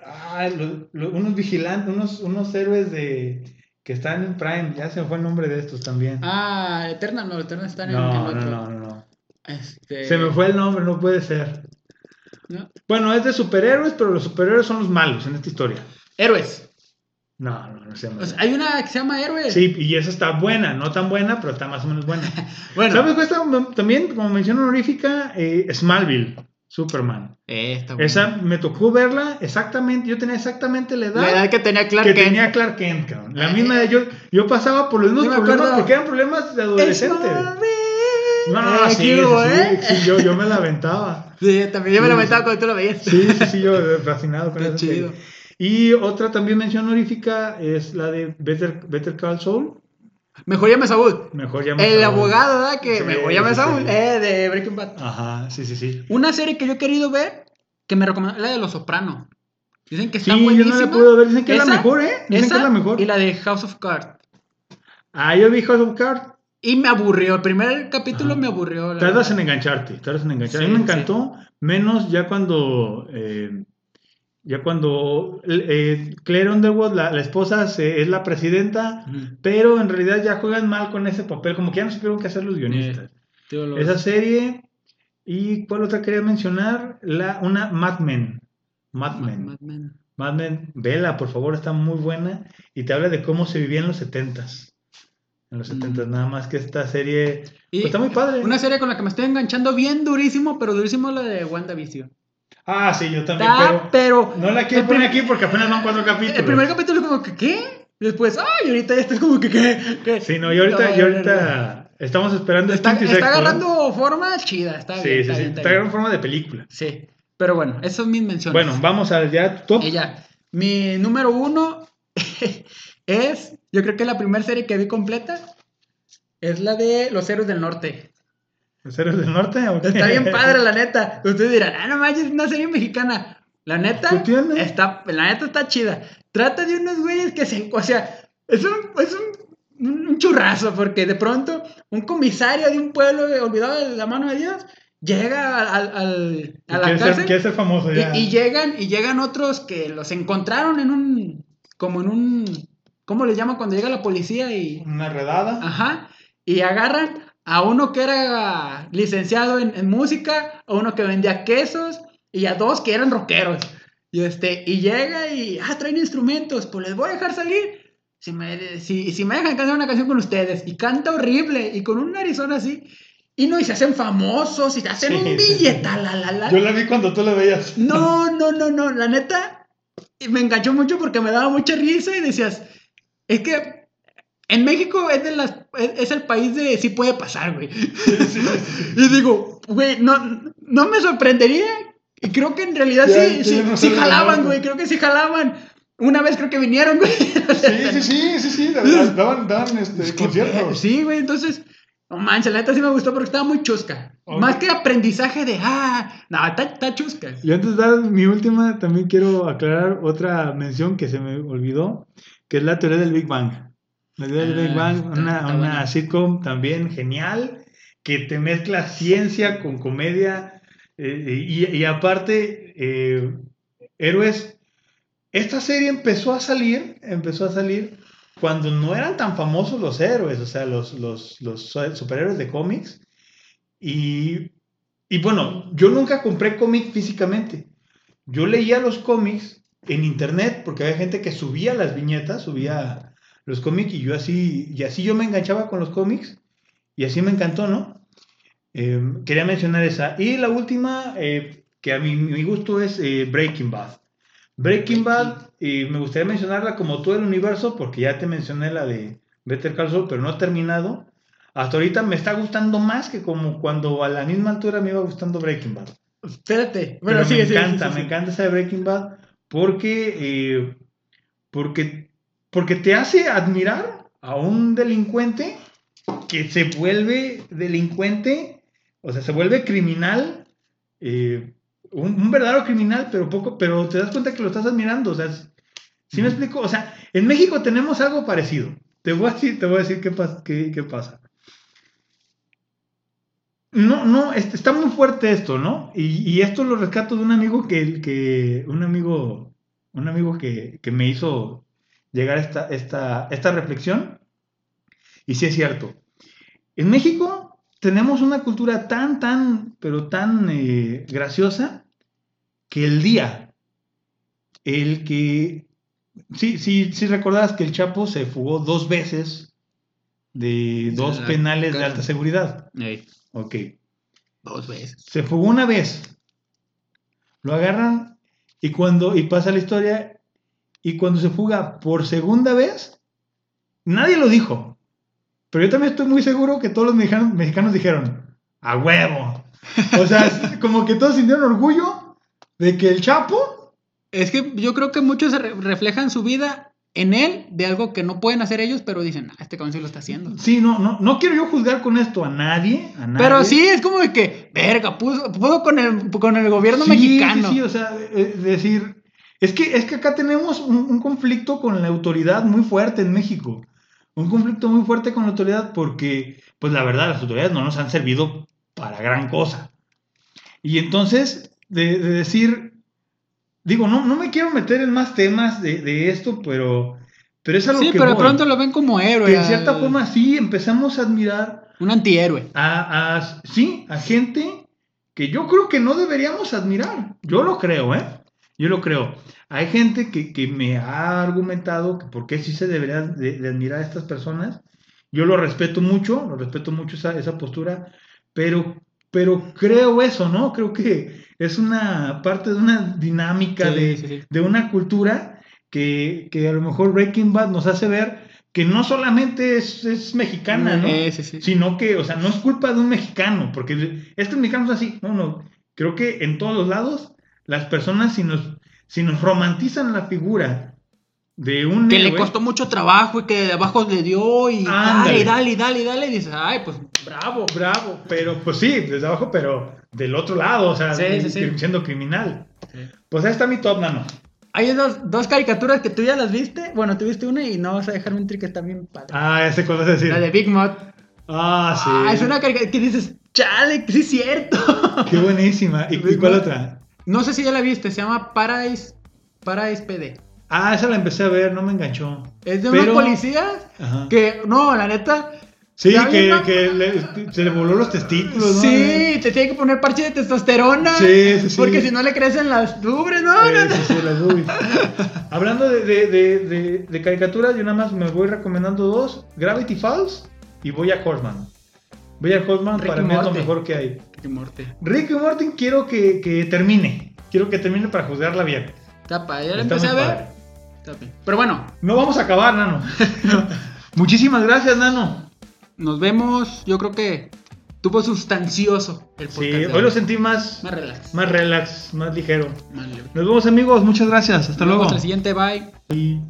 Speaker 2: ah, lo- lo- unos vigilantes, unos, unos héroes de que están en Prime, ya se me fue el nombre de estos también.
Speaker 1: Ah, Eterna, no, Eterna está en,
Speaker 2: no,
Speaker 1: el
Speaker 2: no,
Speaker 1: otro.
Speaker 2: no, no, no.
Speaker 1: Este,
Speaker 2: Se me fue el nombre, no puede ser.
Speaker 1: ¿no?
Speaker 2: Bueno, es de superhéroes, pero los superhéroes son los malos en esta historia.
Speaker 1: Héroes.
Speaker 2: No, no, no se llama.
Speaker 1: O sea, hay una que se llama Héroes.
Speaker 2: Sí, y esa está buena, no tan buena, pero está más o menos buena.
Speaker 1: Bueno,
Speaker 2: ¿Sabes cuál está también, como mención honorífica? Eh, Smallville, Superman.
Speaker 1: Eh, buena.
Speaker 2: Esa me tocó verla exactamente, yo tenía exactamente la edad,
Speaker 1: La edad que tenía Clark
Speaker 2: que
Speaker 1: Kent.
Speaker 2: tenía Clark Kent, cabrón. La misma edad, yo, yo pasaba por los mismos
Speaker 1: Sí
Speaker 2: problemas
Speaker 1: acuerdo.
Speaker 2: porque eran problemas de adolescente. No, no, no,
Speaker 1: Eh,
Speaker 2: sí,
Speaker 1: ¿qué
Speaker 2: sí,
Speaker 1: hubo,
Speaker 2: sí,
Speaker 1: eh?
Speaker 2: sí, yo, yo me la aventaba.
Speaker 1: Sí, también yo me
Speaker 2: sí.
Speaker 1: aventaba cuando tú lo veías.
Speaker 2: Sí, sí, sí, yo fascinado con
Speaker 1: Qué
Speaker 2: esa
Speaker 1: chido.
Speaker 2: Y otra también mención honorífica es la de Better, Better Call Saul.
Speaker 1: Mejor llame a Saúl.
Speaker 2: Mejor llama
Speaker 1: El abogado, ¿verdad? Que
Speaker 2: Sí,
Speaker 1: mejor llame a
Speaker 2: sí,
Speaker 1: Saúl.
Speaker 2: sí.
Speaker 1: Eh, de Breaking Bad.
Speaker 2: Ajá, sí, sí, sí.
Speaker 1: Una serie que yo he querido ver, que me recomendaron, la de Los Soprano. Dicen que
Speaker 2: Sí,
Speaker 1: está
Speaker 2: yo
Speaker 1: buenísima.
Speaker 2: no la puedo ver, dicen que es la mejor, ¿eh? Dicen
Speaker 1: esa
Speaker 2: que es la mejor.
Speaker 1: Y la de House of Cards.
Speaker 2: Ah, yo vi House of Cards.
Speaker 1: Y me aburrió. El primer capítulo
Speaker 2: Ajá.
Speaker 1: me aburrió.
Speaker 2: Tardas en engancharte, tardas en engancharte.
Speaker 1: Sí,
Speaker 2: a mí me encantó, menos ya cuando, eh, ya cuando eh, Claire Underwood, la, la esposa, se- es la presidenta, pero en realidad ya juegan mal con ese papel, como que ya no supieron qué hacer los guionistas.
Speaker 1: Los-
Speaker 2: Esa serie, ¿y cuál otra quería mencionar? La, una Mad Men. Mad Men.
Speaker 1: Mad Men.
Speaker 2: Mad Men, vela, por favor, está muy buena y te habla de cómo se vivía en los 70s. En los 70s,
Speaker 1: Mm.
Speaker 2: nada más que esta serie
Speaker 1: Y
Speaker 2: pues, está muy padre.
Speaker 1: Una serie con la que me estoy enganchando bien durísimo, pero durísimo la de WandaVision.
Speaker 2: Ah, sí, yo también,
Speaker 1: Está,
Speaker 2: pero
Speaker 1: pero.
Speaker 2: no la quiero poner aquí porque apenas van cuatro capítulos.
Speaker 1: El primer capítulo es como que, ¿qué? Después, ay, ahorita ya está como que, ¿qué? ¿Qué?
Speaker 2: Sí, no, y ahorita,
Speaker 1: No,
Speaker 2: y
Speaker 1: no,
Speaker 2: ahorita estamos esperando
Speaker 1: Está,
Speaker 2: y
Speaker 1: está agarrando forma chida, está
Speaker 2: Sí,
Speaker 1: bien.
Speaker 2: sí,
Speaker 1: está
Speaker 2: sí,
Speaker 1: bien,
Speaker 2: está agarrando forma de película.
Speaker 1: Sí, pero bueno, esas son mis menciones.
Speaker 2: Bueno, vamos al ya top.
Speaker 1: Y ya, mi número uno es, yo creo que la primera serie que vi completa es la de Los Héroes del Norte.
Speaker 2: ¿Los héroes del norte?
Speaker 1: Está bien padre, la neta. Ustedes dirán, ah, no manches, es una serie mexicana. La neta, está, la neta está chida. Trata de unos güeyes que se, o sea, es un, es un, un- churrazo, porque de pronto un comisario de un pueblo olvidado de la mano de Dios llega al, al- a la
Speaker 2: ser,
Speaker 1: cárcel
Speaker 2: quiere ser famoso ya.
Speaker 1: y, y llegan, y llegan otros que los encontraron en un, como en un, ¿cómo le llaman cuando llega la policía y,
Speaker 2: Una redada.
Speaker 1: ajá, y agarran a uno que era licenciado en, en música, a uno que vendía quesos y a dos que eran rockeros. Y este, y llega y, ah, traen instrumentos, pues les voy a dejar salir. Si me, si, si me dejan cantar una canción con ustedes, y canta horrible, y con un narizón así, y no, y se hacen famosos, y se hacen
Speaker 2: Sí,
Speaker 1: un billete, la, la, la.
Speaker 2: Yo la vi cuando tú la veías.
Speaker 1: No, no, no, no, la neta me enganchó mucho porque me daba mucha risa y decías, es que en México es, de las, es, el país de sí puede pasar, güey. y digo, güey, no, no me sorprendería Y creo que en realidad
Speaker 2: Ya,
Speaker 1: sí,
Speaker 2: ya
Speaker 1: sí,
Speaker 2: no
Speaker 1: sí jalaban, güey. Creo que sí jalaban. Una vez creo que vinieron, güey.
Speaker 2: Sí, sí, sí, sí, sí, daban, daban este,
Speaker 1: Es que,
Speaker 2: conciertos.
Speaker 1: Sí, güey, entonces. No manches, la neta sí me gustó porque estaba muy chusca. Más que aprendizaje de, ah, no, está, está chusca.
Speaker 2: Y antes de dar mi última, también quiero aclarar otra mención que se me olvidó, que es la teoría del Big Bang. La del
Speaker 1: Ah,
Speaker 2: Big Bang,
Speaker 1: está-
Speaker 2: una, una sitcom también genial, que te mezcla ciencia con comedia eh, y, y aparte, eh, héroes. Esta serie empezó a salir, empezó a salir cuando no eran tan famosos los héroes, o sea, los, los, los superhéroes de cómics. Y, y bueno, yo nunca compré cómic físicamente. Yo leía los cómics en internet porque había gente que subía las viñetas, subía los cómics y yo así, y así yo me enganchaba con los cómics y así me encantó, ¿no? Eh, quería mencionar esa. Y la última, eh, que a mi, mi gusto es eh, Breaking Bad. Breaking Bad, eh, me gustaría mencionarla como todo el universo, porque ya te mencioné la de Better Call Saul, pero no he terminado. Hasta ahorita me está gustando más que como cuando a la misma altura me iba gustando Breaking Bad.
Speaker 1: Espérate.
Speaker 2: Pero
Speaker 1: Bueno, sigue,
Speaker 2: me
Speaker 1: sigue,
Speaker 2: encanta, me encanta esa de Breaking Bad porque, porque, porque te hace admirar a un delincuente que se vuelve delincuente, o sea, se vuelve criminal, eh, un, un verdadero criminal, pero poco, pero te das cuenta que lo estás admirando, o sea, ¿sí me explico? O sea, en México tenemos algo parecido. Te voy a decir, te voy a decir qué, pas- qué- qué pasa. No, no, este, está muy fuerte esto, ¿no? Y, y esto lo rescato de un amigo que, que un amigo, un amigo que, que me hizo llegar a esta, esta, esta reflexión. Y sí es cierto. En México tenemos una cultura tan, tan, pero tan eh, graciosa que el día, el que, sí, sí, sí recordarás que el Chapo se fugó dos veces de dos
Speaker 1: la
Speaker 2: penales de alta seguridad.
Speaker 1: Ey,
Speaker 2: Ok.
Speaker 1: dos veces.
Speaker 2: Se fugó una vez. Lo agarran y cuando y pasa la historia y cuando se fuga por segunda vez nadie lo dijo. Pero yo también estoy muy seguro que todos los mexicanos, mexicanos dijeron, "A huevo." O sea, es como que todos sintieron orgullo de que el Chapo
Speaker 1: Es que yo creo que muchos re- reflejan su vida en él de algo que no pueden hacer ellos, pero dicen, ah, este cabrón sí lo está haciendo.
Speaker 2: Sí, no, no, no quiero yo juzgar con esto a nadie, a nadie.
Speaker 1: Pero sí, es como de que, verga, pudo, pudo con, el, con el gobierno
Speaker 2: Sí,
Speaker 1: mexicano.
Speaker 2: Sí, sí, o sea, eh, decir, es que, es que acá tenemos un, un conflicto con la autoridad muy fuerte en México. Un conflicto muy fuerte con la autoridad porque, pues la verdad, las autoridades no nos han servido para gran cosa. Y entonces, de, de decir, digo, no, no me quiero meter en más temas de, de esto, pero, pero es algo
Speaker 1: Sí,
Speaker 2: que
Speaker 1: pero de pronto lo ven como héroe.
Speaker 2: Que en cierta
Speaker 1: al-
Speaker 2: forma sí empezamos a admirar
Speaker 1: Un antihéroe.
Speaker 2: a, a- sí, a gente que yo creo que no deberíamos admirar. Yo lo creo, ¿eh? Yo lo creo. Hay gente que, que me ha argumentado que por qué sí se debería de, de admirar a estas personas. Yo lo respeto mucho, lo respeto mucho esa, esa postura, pero, pero creo eso, ¿no? Creo que es una parte de una dinámica
Speaker 1: Sí,
Speaker 2: de,
Speaker 1: sí, sí.
Speaker 2: de una cultura que, que a lo mejor Breaking Bad nos hace ver que no solamente es, es mexicana, ¿no?
Speaker 1: Eh, sí, sí.
Speaker 2: sino que, o sea, no es culpa de un mexicano, porque este mexicano es así, no, no, creo que en todos los lados las personas si nos, si nos romantizan la figura de un
Speaker 1: Que le
Speaker 2: héroe,
Speaker 1: costó mucho trabajo y que de abajo le dio y
Speaker 2: Ándale.
Speaker 1: dale, dale, dale, dale, y dices, ay, pues bravo.
Speaker 2: bravo, pero pues sí, desde abajo, pero del otro lado, o sea,
Speaker 1: Sí, sí, sí.
Speaker 2: siendo criminal. Pues ahí está mi top, nano.
Speaker 1: Hay dos, dos caricaturas que tú ya las viste. Bueno, tú viste una y no vas a dejar un trick que está bien padre.
Speaker 2: Ah, sé cuál vas a decir.
Speaker 1: La de Big Mud.
Speaker 2: Ah, sí.
Speaker 1: Ah, es una caricatura que dices, chale, sí es cierto.
Speaker 2: Qué buenísima. ¿Y, y cuál otra?
Speaker 1: No sé si ya la viste, se llama Paradise, Paradise PD.
Speaker 2: Ah, esa la empecé a ver, no me enganchó.
Speaker 1: Es de
Speaker 2: Pero-
Speaker 1: unos policías
Speaker 2: Ajá.
Speaker 1: que, no, la neta.
Speaker 2: Sí, que,
Speaker 1: bien,
Speaker 2: que le- se le voló los testículos, ¿no?
Speaker 1: Sí, te tiene que poner parche de testosterona.
Speaker 2: Sí, sí, sí.
Speaker 1: Porque si no le crecen las ubres, no,
Speaker 2: sí, sí, las. Hablando de, de, de, de- de caricaturas, yo nada más me voy recomendando dos: Gravity Falls y Boya Horseman. Boya Horseman
Speaker 1: Rick
Speaker 2: para
Speaker 1: y
Speaker 2: mí es lo
Speaker 1: Morty.
Speaker 2: mejor que hay.
Speaker 1: Qué muerte.
Speaker 2: Rick y Morty quiero que, que termine. Quiero que termine para juzgarla bien.
Speaker 1: Tapa, ya la
Speaker 2: Está
Speaker 1: empecé a ver. bien. Pero bueno,
Speaker 2: No vamos a acabar, Nano. Muchísimas gracias, Nano.
Speaker 1: nos vemos. Yo creo que tuvo sustancioso el podcast.
Speaker 2: Sí, hoy lo sentí más,
Speaker 1: Más relax.
Speaker 2: más relax, más ligero.
Speaker 1: Más libre.
Speaker 2: Nos vemos amigos, muchas gracias, hasta
Speaker 1: Nos
Speaker 2: luego.
Speaker 1: vemos la siguiente, bye.
Speaker 2: Y-